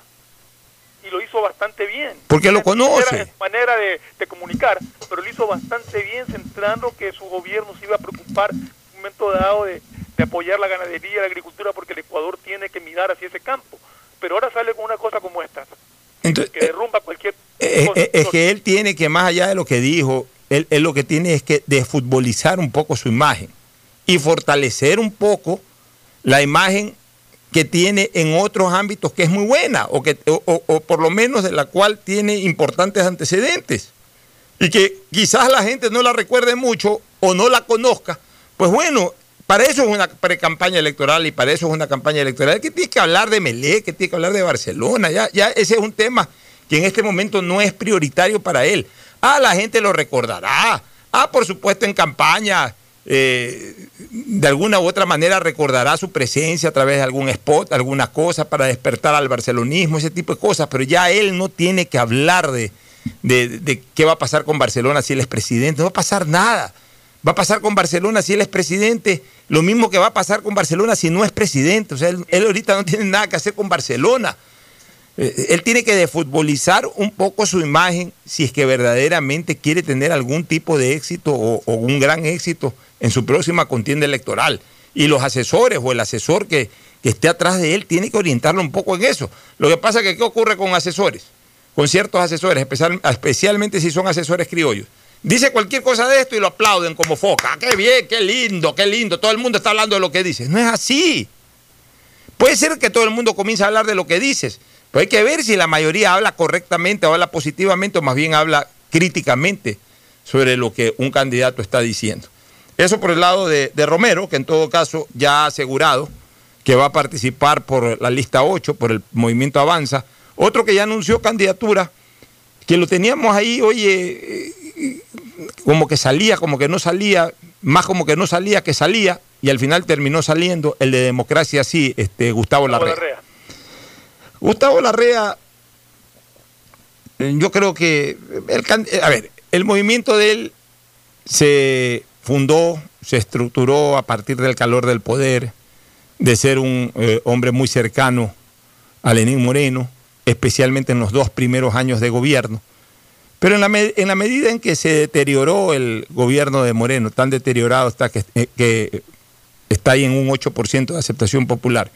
Y lo hizo bastante bien. Porque lo conoce. Manera de, de comunicar, pero lo hizo bastante bien, centrando que su gobierno se iba a preocupar en un momento dado de, de apoyar la ganadería y la agricultura, porque el Ecuador tiene que mirar hacia ese campo. Pero ahora sale con una cosa como esta, entonces, que derrumba cualquier Es, es- es que él tiene que, más allá de lo que dijo, él, él lo que tiene es que desfutbolizar un poco su imagen y fortalecer un poco la imagen que tiene en otros ámbitos que es muy buena o, que, o, por lo menos de la cual tiene importantes antecedentes y que quizás la gente no la recuerde mucho o no la conozca, pues bueno, para eso es una pre-campaña electoral y para eso es una campaña electoral que tiene que hablar de Melé, que tiene que hablar de Barcelona, ya, ya ese es un tema que en este momento no es prioritario para él. Ah, la gente lo recordará. Ah, por supuesto, en campaña, eh, de alguna u otra manera recordará su presencia a través de algún spot, alguna cosa para despertar al barcelonismo, ese tipo de cosas, pero ya él no tiene que hablar de, de, qué va a pasar con Barcelona si él es presidente. No va a pasar nada. Va a pasar con Barcelona si él es presidente, lo mismo que va a pasar con Barcelona si no es presidente. O sea, él, ahorita no tiene nada que hacer con Barcelona. Eh, Él tiene que desfutbolizar un poco su imagen si es que verdaderamente quiere tener algún tipo de éxito o un gran éxito en su próxima contienda electoral. Y los asesores o el asesor que, que esté atrás de él tiene que orientarlo un poco en eso. Lo que pasa es que, ¿qué ocurre con asesores? Con ciertos asesores, especial- especialmente si son asesores criollos. Dice cualquier cosa de esto y lo aplauden como foca. Ah, Qué bien, qué lindo, qué lindo. Todo el mundo está hablando de lo que dices. No es así. Puede ser que todo el mundo comience a hablar de lo que dices, pero hay que ver si la mayoría habla correctamente o habla positivamente o más bien habla críticamente sobre lo que un candidato está diciendo. Eso por el lado de, de Romero, que en todo caso ya ha asegurado que va a participar por la lista 8, por el movimiento Avanza. Otro que ya anunció candidatura, que lo teníamos ahí, oye, eh, como que salía, como que no salía, más como que no salía que salía, y al final terminó saliendo el de democracia sí, este, Gustavo Larrea. Larrea. Gustavo Larrea, eh, yo creo que, el, eh, a ver, el movimiento de él se fundó, se estructuró a partir del calor del poder, de ser un eh, hombre muy cercano a Lenín Moreno, especialmente en los dos primeros años de gobierno. Pero en la, medida en que se deterioró el gobierno de Moreno, tan deteriorado está que, eh, está ahí en un 8% de aceptación popular,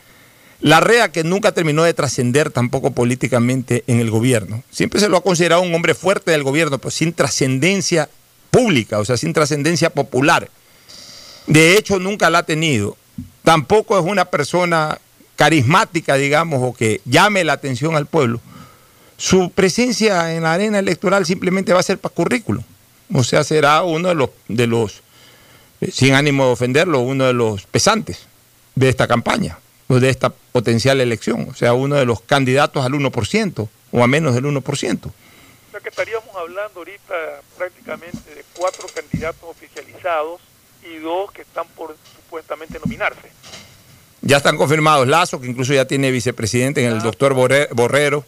la REA, que nunca terminó de trascender tampoco políticamente en el gobierno, siempre se lo ha considerado un hombre fuerte del gobierno, pero sin trascendencia pública, o sea, sin trascendencia popular. De hecho, nunca la ha tenido. Tampoco es una persona carismática, digamos, o que llame la atención al pueblo. Su presencia en la arena electoral simplemente va a ser para currículum. O sea, será uno de los, de los eh, sin ánimo de ofenderlo, uno de los pesantes de esta campaña, o de esta potencial elección, o sea, uno de los candidatos al 1% o a menos del 1%. Sea que estaríamos hablando ahorita prácticamente de cuatro candidatos oficializados y dos que están por supuestamente nominarse. Ya están confirmados Lazo, que incluso ya tiene vicepresidente en el doctor Borre- Borrero,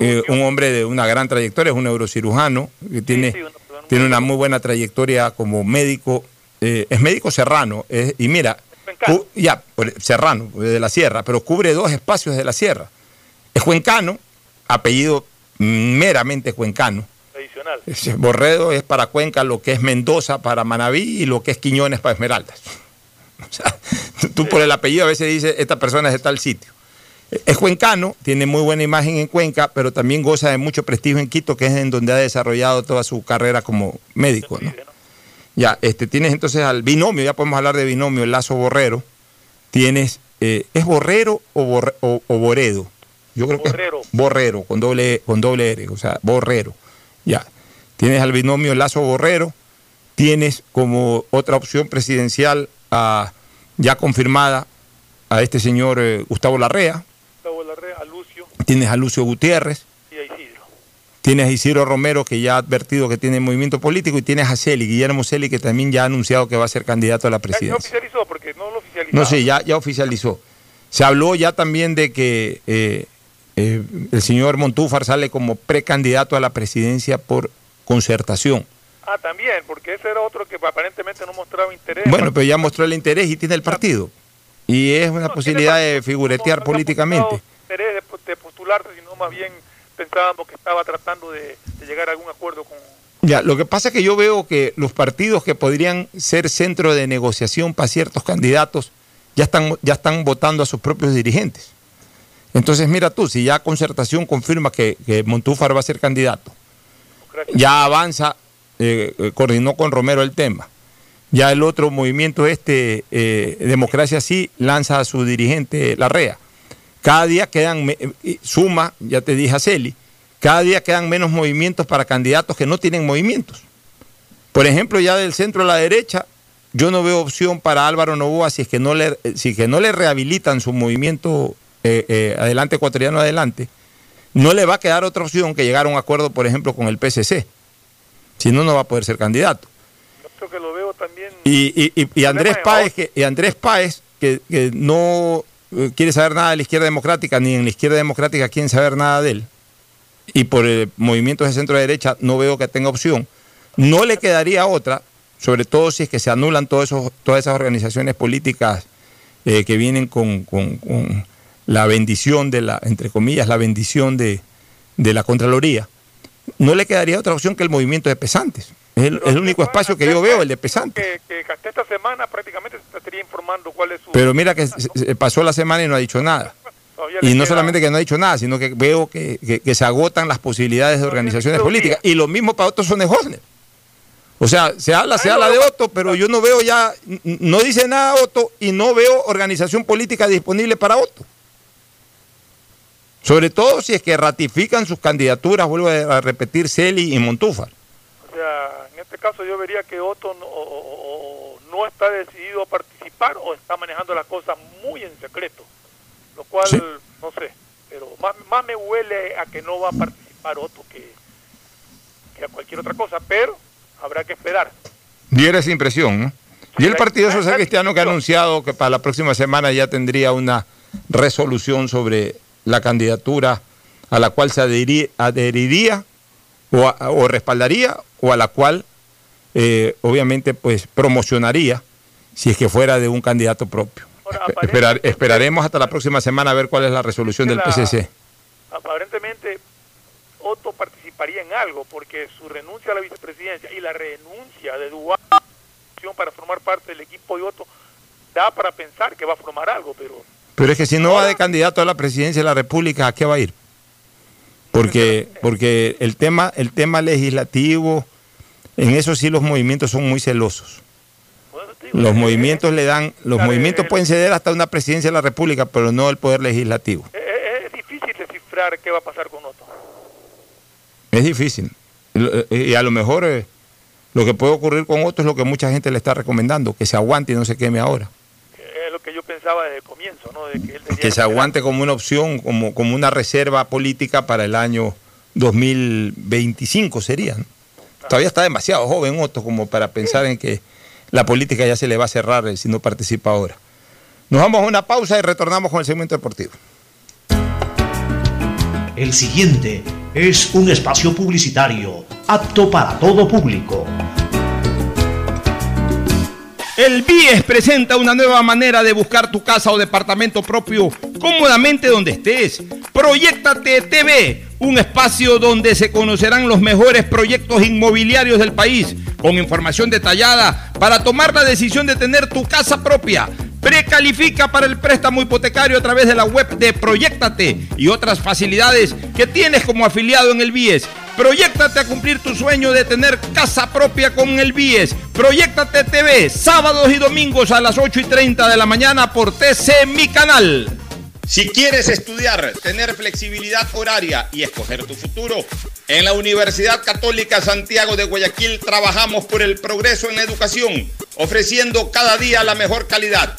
eh, un hombre de una gran trayectoria, es un neurocirujano, que tiene, tiene una muy buena trayectoria como médico, eh, es médico serrano, y mira, cu- ya, serrano, de la sierra, pero cubre dos espacios de la sierra. Es cuencano, apellido meramente cuencano. Tradicional. Borredo es para Cuenca lo que es Mendoza para Manabí y lo que es Quiñones para Esmeraldas. O sea, tú por el apellido a veces dices, esta persona es de tal sitio. Es cuencano, tiene muy buena imagen en Cuenca, pero también goza de mucho prestigio en Quito, que es en donde ha desarrollado toda su carrera como médico. ¿no? Ya, este, tienes entonces al binomio, ya podemos hablar de binomio, el Lazo Borrero. Tienes, eh, ¿es Borrero o, Borre- o- o Boredo? Yo creo Borrero. que Borrero, con doble, con doble R, o sea, Borrero. Ya. Tienes al binomio Lazo Borrero, tienes como otra opción presidencial a- ya confirmada a este señor eh, Gustavo Larrea, Gustavo Larrea, a Lucio tienes a Lucio Gutiérrez, y a Isidro. tienes a Isidro Romero que ya ha advertido que tiene movimiento político y tienes a Celi, Guillermo Celi que también ya ha anunciado que va a ser candidato a la Ya, ya presidencia. oficializó porque no lo oficializó. No sé, ya, ya oficializó. Se habló ya también de que eh, eh, el señor Montúfar sale como precandidato a la presidencia por concertación. Ah, también, porque ese era otro que aparentemente no mostraba interés. Bueno, pero ya mostró el interés y tiene el partido. Y es una posibilidad de figuretear políticamente. interés de, de postularse, sino más bien pensábamos que estaba tratando de, de llegar a algún acuerdo con... Ya, lo que pasa es que yo veo que los partidos que podrían ser centro de negociación para ciertos candidatos ya están, ya están votando a sus propios dirigentes. Entonces, mira tú, si ya Concertación confirma que, que Montúfar va a ser candidato, ya avanza, eh, eh, coordinó con Romero el tema. Ya el otro movimiento este, eh, Democracia Sí, lanza a su dirigente Larrea. Cada día quedan, suma, ya te dije a Celi, cada día quedan menos movimientos para candidatos que no tienen movimientos. Por ejemplo, ya del centro a la derecha, yo no veo opción para Álvaro Novoa si es que no le, si es que no le rehabilitan su movimiento eh, eh, adelante ecuatoriano adelante. No le va a quedar otra opción que llegar a un acuerdo, por ejemplo, con el PSC. Si no, no va a poder ser candidato. Yo que lo veo también... Y, y- y- y Andrés Páez, que, y Andrés Páez, que, que no eh, quiere saber nada de la izquierda democrática, ni en la izquierda democrática quieren saber nada de él, y por el movimiento de centro derecha no veo que tenga opción, no le quedaría otra, sobre todo si es que se anulan todos esos, todas esas organizaciones políticas eh, que vienen con, con- con la bendición de la, entre comillas, la bendición de, de la Contraloría. No le quedaría otra opción que el movimiento de pesantes. Es el, único espacio que yo veo, el de pesantes. Que, que hasta esta semana prácticamente se estaría informando cuál es su... Pero mira que se- pasó la semana y no ha dicho nada. Y no solamente que no ha dicho nada, sino que veo que, que- que se agotan las posibilidades de organizaciones políticas. Y lo mismo para Otto Sonejorner. O sea, se habla, se habla de Otto, pero yo no veo ya, no dice nada Otto y no veo organización política disponible para Otto. Sobre todo si es que ratifican sus candidaturas, vuelvo a repetir, Celi y Montúfar. O sea, en este caso yo vería que Otto no, o- o- o no está decidido a participar o está manejando las cosas muy en secreto. Lo cual, no sé, pero más, más me huele a que no va a participar Otto que, que a cualquier otra cosa, pero habrá que esperar. Diera esa impresión, ¿no? Y el Partido Social Cristiano que ha anunciado que para la próxima semana ya tendría una resolución sobre la candidatura a la cual se adheri- adheriría o, a- o respaldaría o a la cual eh, obviamente pues promocionaría si es que fuera de un candidato propio. Esperar- esperaremos hasta la próxima semana a ver cuál es la resolución del La- PCC. Aparentemente Otto participaría en algo porque su renuncia a la vicepresidencia y la renuncia de Dubán para formar parte del equipo de Otto da para pensar que va a formar algo, pero Pero es que si no va de candidato a la presidencia de la República, ¿a qué va a ir? Porque, porque el tema, el tema legislativo, en eso sí los movimientos son muy celosos. Los movimientos le dan, los movimientos pueden ceder hasta una presidencia de la República, pero no el poder legislativo. es, es- es difícil descifrar qué va a pasar con Otto. Es difícil. Y a lo mejor eh, Lo que puede ocurrir con otros es lo que mucha gente le está recomendando, que se aguante y no se queme ahora. Es lo que yo pensaba desde el comienzo, ¿no? De que él tenía Que se aguante como una opción, como, como una reserva política para el año 2025 sería. ¿no? Todavía está demasiado joven Otto como para pensar en que la política ya se le va a cerrar eh, si no participa ahora. Nos vamos a una pausa y retornamos con el segmento deportivo. El siguiente es un espacio publicitario apto para todo público. El BIES presenta una nueva manera de buscar tu casa o departamento propio cómodamente donde estés. Proyectate TV, un espacio donde se conocerán los mejores proyectos inmobiliarios del país, con información detallada para tomar la decisión de tener tu casa propia. Precalifica para el préstamo hipotecario a través de la web de Proyectate y otras facilidades que tienes como afiliado en el BIES. Proyectate a cumplir tu sueño de tener casa propia con el BIES. Proyectate TV, sábados y domingos a las 8 y 30 de la mañana por TC Mi Canal. Si quieres estudiar, tener flexibilidad horaria y escoger tu futuro, en la Universidad Católica Santiago de Guayaquil trabajamos por el progreso en la educación, ofreciendo cada día la mejor calidad.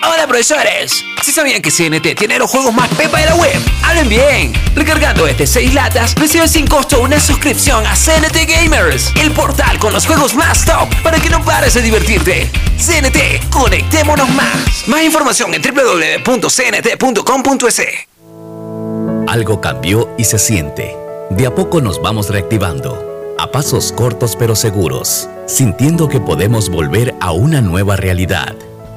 Hola profesores, ¿sí sabían que CNT tiene los juegos más pepa de la web? ¡Hablen bien! Recargando este 6 latas, recibes sin costo una suscripción a CNT Gamers, el portal con los juegos más top para que no pares de divertirte. CNT, conectémonos más. Más información en www.cnt.com.es. Algo cambió y se siente. De a poco nos vamos reactivando, a pasos cortos pero seguros, sintiendo que podemos volver a una nueva realidad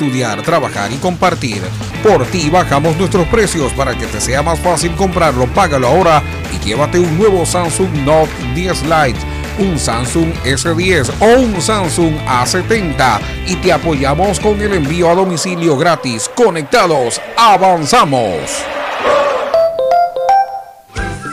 estudiar, trabajar y compartir. Por ti bajamos nuestros precios para que te sea más fácil comprarlo. Págalo ahora y llévate un nuevo Samsung Note 10 Lite, un Samsung S10 o un Samsung A70 y te apoyamos con el envío a domicilio gratis. Conectados, avanzamos.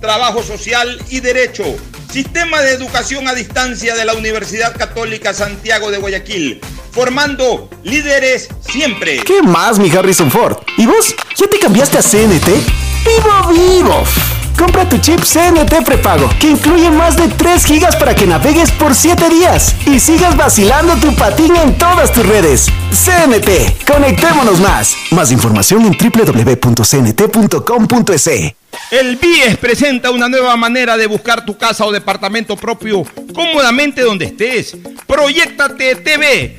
trabajo social y derecho. Sistema de educación a distancia de la Universidad Católica Santiago de Guayaquil, formando líderes siempre. ¿Qué más, mi Harrison Ford? ¿Y vos? ¿Ya te cambiaste a CNT? ¡Vivo, vivo! Compra tu chip CNT prepago, que incluye más de 3 gigas para que navegues por 7 días y sigas vacilando tu patín en todas tus redes. CNT, conectémonos más. Más información en www.cnt.com.es. El BIES presenta una nueva manera de buscar tu casa o departamento propio cómodamente donde estés. Proyectate TV,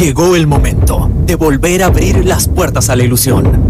Llegó el momento de volver a abrir las puertas a la ilusión,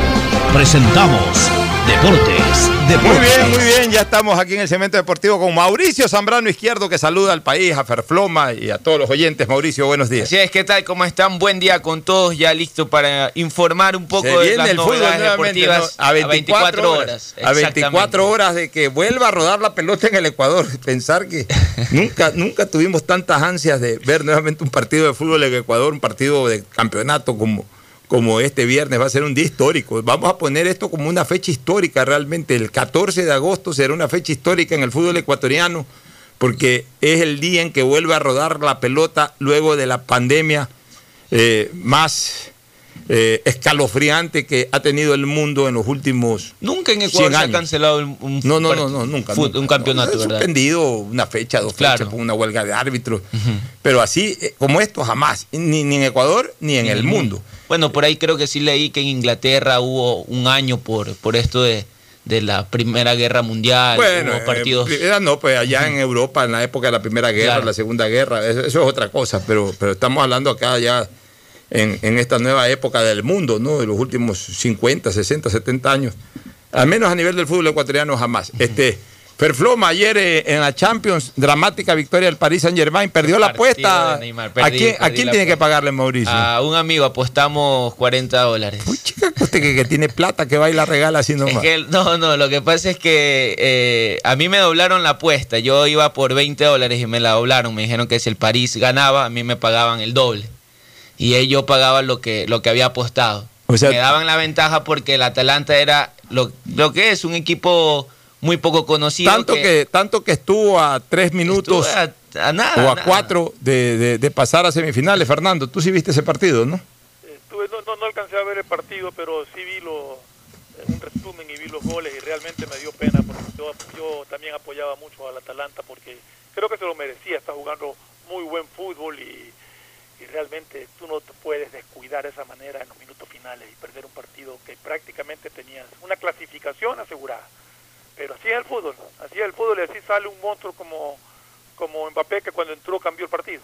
presentamos Deportes, Deportes. Muy bien, muy bien. Ya estamos aquí en el Cemento Deportivo con Mauricio Zambrano Izquierdo que saluda al país, a Ferfloma y a todos los oyentes. Mauricio, buenos días. Así es, ¿qué tal? ¿Cómo están? Buen día con todos, ya listo para informar un poco Se de las el fútbol novedades nuevamente, deportivas ¿no? a 24 horas. A 24 horas de que vuelva a rodar la pelota en el Ecuador. Pensar que nunca, nunca tuvimos tantas ansias de ver nuevamente un partido de fútbol en Ecuador, un partido de campeonato como, como este viernes. Va a ser un día histórico. Vamos a poner esto como una fecha histórica realmente. El 14 de agosto será una fecha histórica en el fútbol ecuatoriano porque es el día en que vuelve a rodar la pelota luego de la pandemia eh, más eh, escalofriante que ha tenido el mundo en los últimos Nunca en 100 Ecuador se ha cancelado un, un No, no, no, no, nunca. nunca. un campeonato, No, he ¿verdad? suspendido una fecha, dos Claro. fechas por una huelga de árbitros. Pero así, eh, como esto, jamás. Ni, ni en Ecuador ni en el mundo. Bueno, por ahí creo que sí leí que en Inglaterra hubo un año por, por esto de, de la Primera Guerra Mundial, Bueno, hubo partidos... eh, no, pues allá en Europa, en la época de la Primera Guerra, Claro. la Segunda Guerra, eso, eso es otra cosa, pero, pero estamos hablando acá ya en, en esta nueva época del mundo, ¿no? De los últimos 50, 60, 70 años. Al menos a nivel del fútbol ecuatoriano jamás. Este, Ferfloma ayer eh, en la Champions, dramática victoria del Paris Saint Germain, perdió la apuesta. de Neymar, ¿A perdí, quién, a quién tiene que pagarle Mauricio? A un amigo apostamos 40 dólares. Usted que, que tiene plata que va y la regala así Es nomás. que, no, no, lo que pasa es que eh, a mí me doblaron la apuesta. Yo iba por 20 dólares y me la doblaron. Me dijeron que si el París ganaba, a mí me pagaban el doble. Y ellos pagaban lo que, lo que había apostado. O sea- me daban la ventaja porque el Atalanta era lo, lo que es, un equipo muy poco conocido. Tanto que, tanto que estuvo a tres minutos a- a nada, o a nada. cuatro de, de- de pasar a semifinales. Fernando, tú sí viste ese partido, ¿no? Estuve- no, no, no alcancé a ver el partido, pero sí vi lo, un resumen y vi los goles y realmente me dio pena porque yo, yo también apoyaba mucho al Atalanta porque creo que se lo merecía, está jugando muy buen fútbol y, y realmente tú no te puedes descuidar de esa manera en los minutos finales y perder un partido que prácticamente tenías una clasificación asegurada. Pero así es el fútbol, así es el fútbol y así sale un monstruo como, como Mbappé que cuando entró cambió el partido.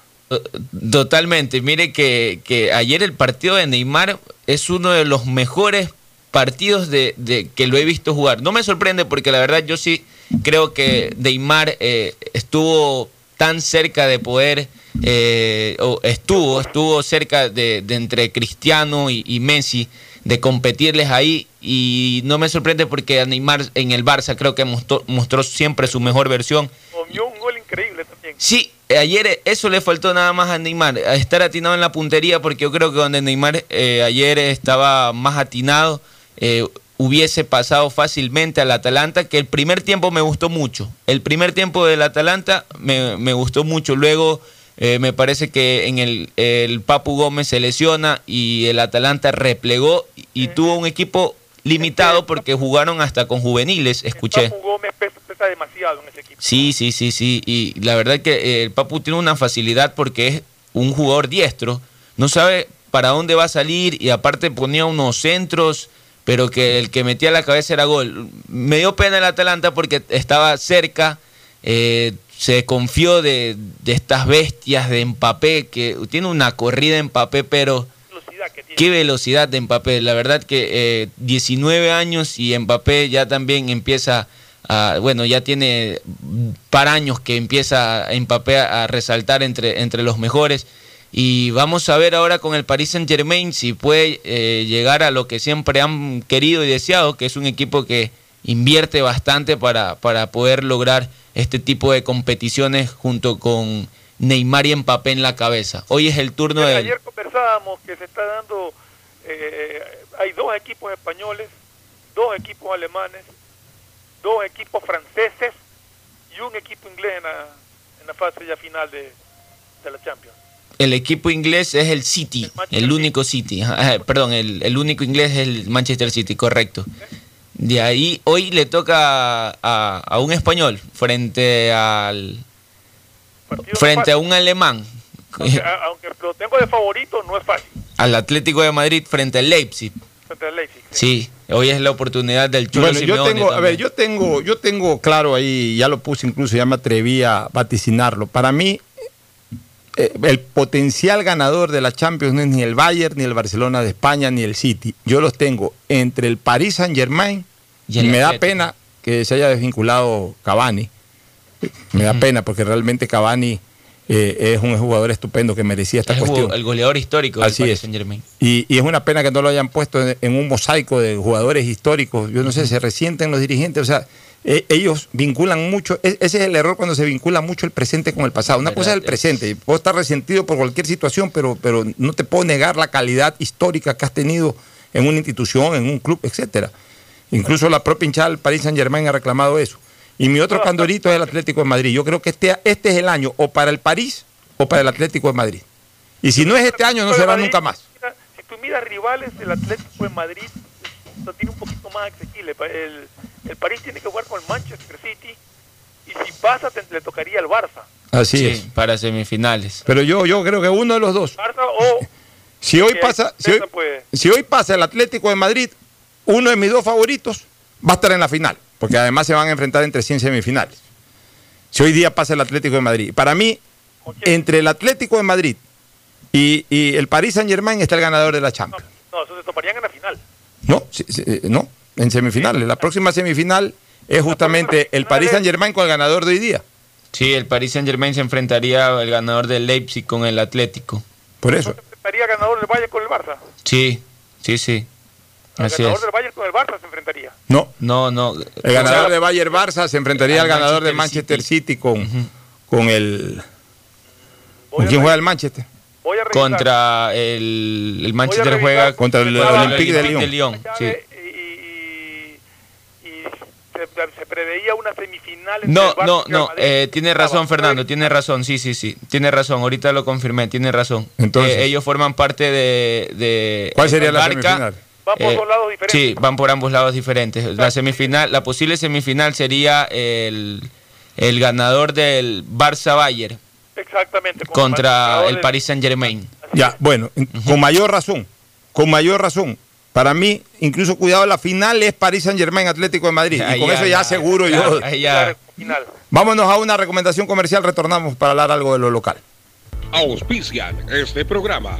Totalmente. Mire que, que ayer el partido de Neymar es uno de los mejores partidos de, que lo he visto jugar. No me sorprende porque la verdad yo sí creo que Neymar eh, estuvo tan cerca de poder, eh, o estuvo, estuvo cerca de, entre Cristiano y Messi, de competirles ahí y no me sorprende porque Neymar en el Barça creo que mostró, mostró siempre su mejor versión. Comió un gol increíble también. Sí, ayer eso le faltó nada más a Neymar, a estar atinado en la puntería porque yo creo que donde Neymar eh, ayer estaba más atinado eh, hubiese pasado fácilmente al Atalanta, que el primer tiempo me gustó mucho. El primer tiempo del Atalanta me, me gustó mucho. Luego eh, me parece que en el, el Papu Gómez se lesiona y el Atalanta replegó y tuvo un equipo limitado porque jugaron hasta con juveniles, escuché. Papu Gómez pesa, pesa demasiado en ese equipo. Sí, sí, sí, sí. Y la verdad que eh, el Papu tiene una facilidad porque es un jugador diestro. No sabe para dónde va a salir y aparte ponía unos centros, pero que el que metía la cabeza era gol. Me dio pena el Atalanta porque estaba cerca. eh, se confió de, de estas bestias de Mbappé, que tiene una corrida Mbappé, pero qué velocidad de Mbappé. La verdad que eh, 19 años y Mbappé ya también empieza a, bueno, ya tiene par años que empieza Mbappé a, a resaltar entre, entre los mejores. Y vamos a ver ahora con el Paris Saint Germain si puede eh, llegar a lo que siempre han querido y deseado, que es un equipo que invierte bastante para, para poder lograr este tipo de competiciones junto con Neymar y Mbappé en la cabeza. Hoy es el turno de... ayer conversábamos que se está dando, eh, hay dos equipos españoles, dos equipos alemanes, dos equipos franceses y un equipo inglés en la, en la fase ya final de, de la Champions. El equipo inglés es el City, el, único City. Ajá, eh, perdón, el, el único inglés es el Manchester City, correcto. De ahí hoy le toca a, a un español frente al frente a un alemán, Aunque, a- aunque lo tengo de favorito, no es fácil. al Atlético de Madrid frente al Leipzig. Frente al Leipzig. Sí, hoy es la oportunidad del Cholo Bueno, yo tengo, a ver, yo tengo, yo tengo claro ahí, ya lo puse incluso, ya me atreví a vaticinarlo. Para mí, eh, el potencial ganador de la Champions no es ni el Bayern, ni el Barcelona de España, ni el City. Yo los tengo entre el Paris Saint Germain Y me da pena que se haya desvinculado Cavani. Me da pena porque realmente Cavani eh, es un jugador estupendo que merecía esta Es cuestión. el goleador histórico del Así Paris es. Saint-Germain. Y, y es una pena que no lo hayan puesto en, en un mosaico de jugadores históricos. Yo no sé, se resienten los dirigentes. O sea, eh, ellos vinculan mucho. e- ese es el error cuando se vincula mucho el presente con el pasado. Una cosa es el presente. Puedo estar resentido por cualquier situación, pero, pero no te puedo negar la calidad histórica que has tenido en una institución, en un club, etcétera. Incluso la propia hinchada del Paris Saint Germain ha reclamado eso. Y mi otro candorito es el Atlético de Madrid. Yo creo que este, este es el año o para el París o para el Atlético de Madrid. Y si no es este año, no será nunca más. si tú miras rivales, el Atlético de Madrid lo tiene un poquito más accesible. El, el París tiene que jugar con el Manchester City y si pasa te- le tocaría al Barça. Así Sí, es. Para semifinales. Pero yo, yo creo que uno de los dos. Barça o Si hoy pasa, hoy, si hoy pasa el Atlético de Madrid, uno de mis dos favoritos va a estar en la final, porque además se van a enfrentar entre 100 semifinales. Si hoy día pasa el Atlético de Madrid. Para mí, entre el Atlético de Madrid y, y el Paris Saint Germain está el ganador de la Champions. no, eso se toparían en la final. No, sí, sí, eh, no, en semifinales. La próxima semifinal es justamente el Paris Saint Germain con el ganador de hoy día. Sí, el Paris Saint-Germain se enfrentaría al ganador del Leipzig con el Atlético. Por eso. Estaría ganador del Bayern con el Barça. Sí, sí, sí. El Así ganador es. del Bayern con el Barça se enfrentaría. No. No, no. El ganador de Bayern Barça se enfrentaría al ganador de Manchester City, con, con el. ¿Con quién juega el Manchester? Voy a revisar. Contra el, el Manchester juega Contra el Olympique de Lyon. Lyon, sí. Se, se preveía una semifinal entre No, no, y no, eh, tiene razón Fernando, tiene razón, sí, sí, sí, tiene razón, ahorita lo confirmé, tiene razón. Entonces- Eh, ellos forman parte de... de ¿Cuál sería la semifinal? Van por Eh, dos lados diferentes. Sí, van por ambos lados diferentes. La semifinal, la posible semifinal sería el, el ganador del Barça Bayern Exactamente. con contra el Paris Saint Germain. Ya, bueno, con mayor razón, con mayor razón. Para mí, incluso cuidado, la final es París Saint Germain Atlético de Madrid. Y con ya, eso ya ya, aseguro ya, yo. ya. Vámonos a una recomendación comercial, retornamos para hablar algo de lo local. Auspician este programa.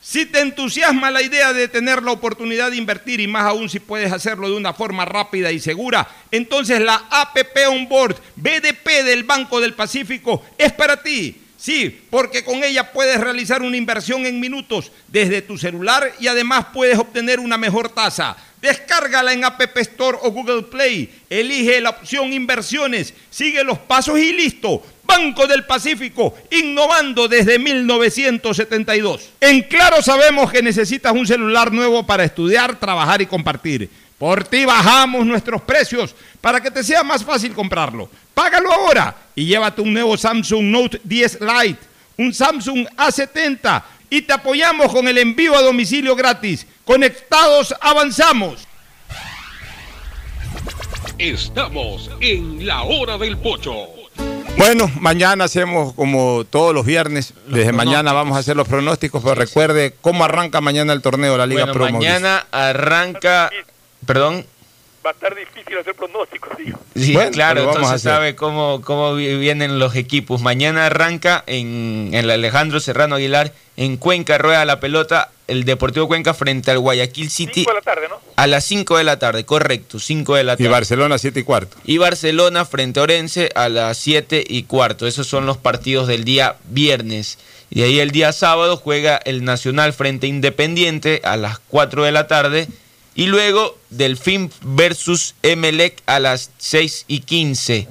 Si te entusiasma la idea de tener la oportunidad de invertir y más aún si puedes hacerlo de una forma rápida y segura, entonces la APP Onboard BDP del Banco del Pacífico es para ti. Sí, porque con ella puedes realizar una inversión en minutos desde tu celular y además puedes obtener una mejor tasa. Descárgala en App Store o Google Play. Elige la opción inversiones, sigue los pasos y listo. Banco del Pacífico, innovando desde 1972. En Claro sabemos que necesitas un celular nuevo para estudiar, trabajar y compartir. Por ti bajamos nuestros precios para que te sea más fácil comprarlo. Págalo ahora y llévate un nuevo Samsung Note 10 Lite, un Samsung A70 y te apoyamos con el envío a domicilio gratis. Conectados avanzamos. Estamos en la hora del pocho. Bueno, mañana hacemos como todos los viernes. Desde mañana vamos a hacer los pronósticos, pero recuerde cómo arranca mañana el torneo de la Liga Bueno, Pro. Mauricio. mañana arranca, perdón, Va a estar difícil hacer pronósticos, digo. Sí, Bueno, claro, entonces sabe cómo, cómo vi- vienen los equipos. Mañana arranca en, el Alejandro Serrano Aguilar, en Cuenca, rueda la pelota, el Deportivo Cuenca frente al Guayaquil City. Cinco de la tarde, ¿no? A las 5 de la tarde, correcto, 5 de la Y tarde. Barcelona 7 y cuarto. Y Barcelona frente a Orense a las 7 y cuarto. Esos son los partidos del día viernes. Y ahí el día sábado juega el Nacional frente a Independiente a las 4 de la tarde. Y luego Delfín versus Emelec a las 6 y 15.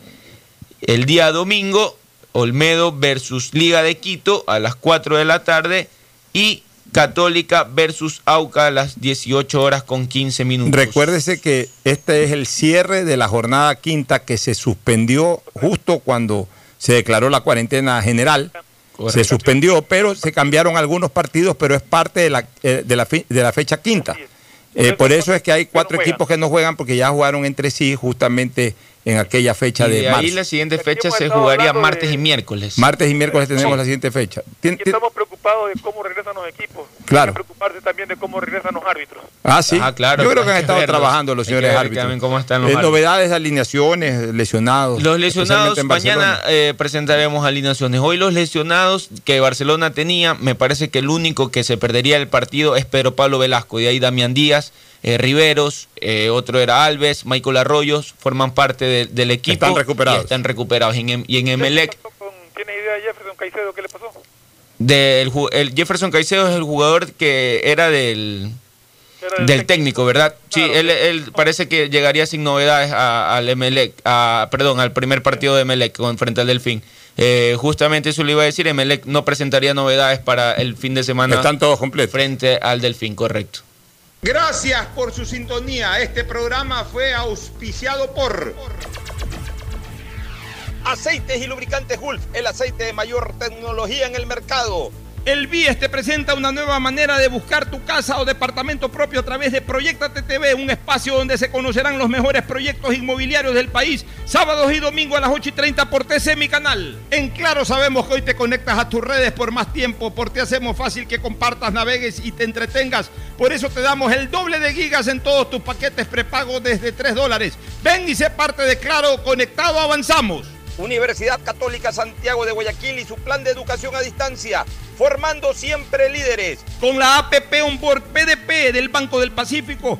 El día domingo, Olmedo versus Liga de Quito a las 4 de la tarde. Y Católica versus Auca a las 18 horas con 15 minutos. Recuérdese que este es el cierre de la jornada quinta que se suspendió justo cuando se declaró la cuarentena general. Se suspendió, pero se cambiaron algunos partidos, pero es parte de la, eh, de la, de la fecha quinta. Eh, por eso es que hay cuatro equipos que no juegan porque ya jugaron entre sí justamente en aquella fecha Y de, de ahí marzo. la siguiente fecha se jugaría martes y miércoles. Martes y miércoles tenemos la siguiente fecha. Tien- estamos preocupados de cómo regresan los equipos. Claro. Hay que preocuparse también de cómo regresan los árbitros. Ah, sí. Ah, claro, Yo creo que han estado verlos. trabajando los señores árbitros. también cómo están los Eh, árbitros. novedades, alineaciones, lesionados. Los lesionados, mañana eh, presentaremos alineaciones. Hoy los lesionados que Barcelona tenía, me parece que el único que se perdería el partido es Pedro Pablo Velasco. De ahí Damián Díaz, eh, Riveros, eh, otro era Alves, Michael Arroyos, forman parte de- del equipo. Están recuperados. y están recuperados. Y en, y en Emelec, ¿Tiene idea Jefferson Caicedo qué le pasó? del ju- el Jefferson Caicedo es el jugador que era del, del técnico, ¿verdad? Sí, él, él parece que llegaría sin novedades a- al Emelec, a, perdón, al primer partido de Emelec con frente al Delfín. Eh, justamente eso le iba a decir, Emelec no presentaría novedades para el fin de semana. Están todos completos. Frente al Delfín, correcto. Gracias por su sintonía. Este programa fue auspiciado por Aceites y Lubricantes Gulf, el aceite de mayor tecnología en el mercado. El BIES te presenta una nueva manera de buscar tu casa o departamento propio a través de Proyectate TV, un espacio donde se conocerán los mejores proyectos inmobiliarios del país, sábados y domingos a las 8 y 30 por TC, mi canal. En Claro sabemos que hoy te conectas a tus redes por más tiempo, porque hacemos fácil que compartas, navegues y te entretengas. Por eso te damos el doble de gigas en todos tus paquetes prepago desde 3 dólares. Ven y sé parte de Claro, conectado avanzamos. Universidad Católica Santiago de Guayaquil y su plan de educación a distancia, formando siempre líderes. Con la APP Onboard PDP del Banco del Pacífico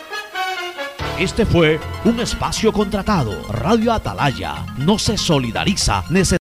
Este fue un espacio contratado. Radio Atalaya no se solidariza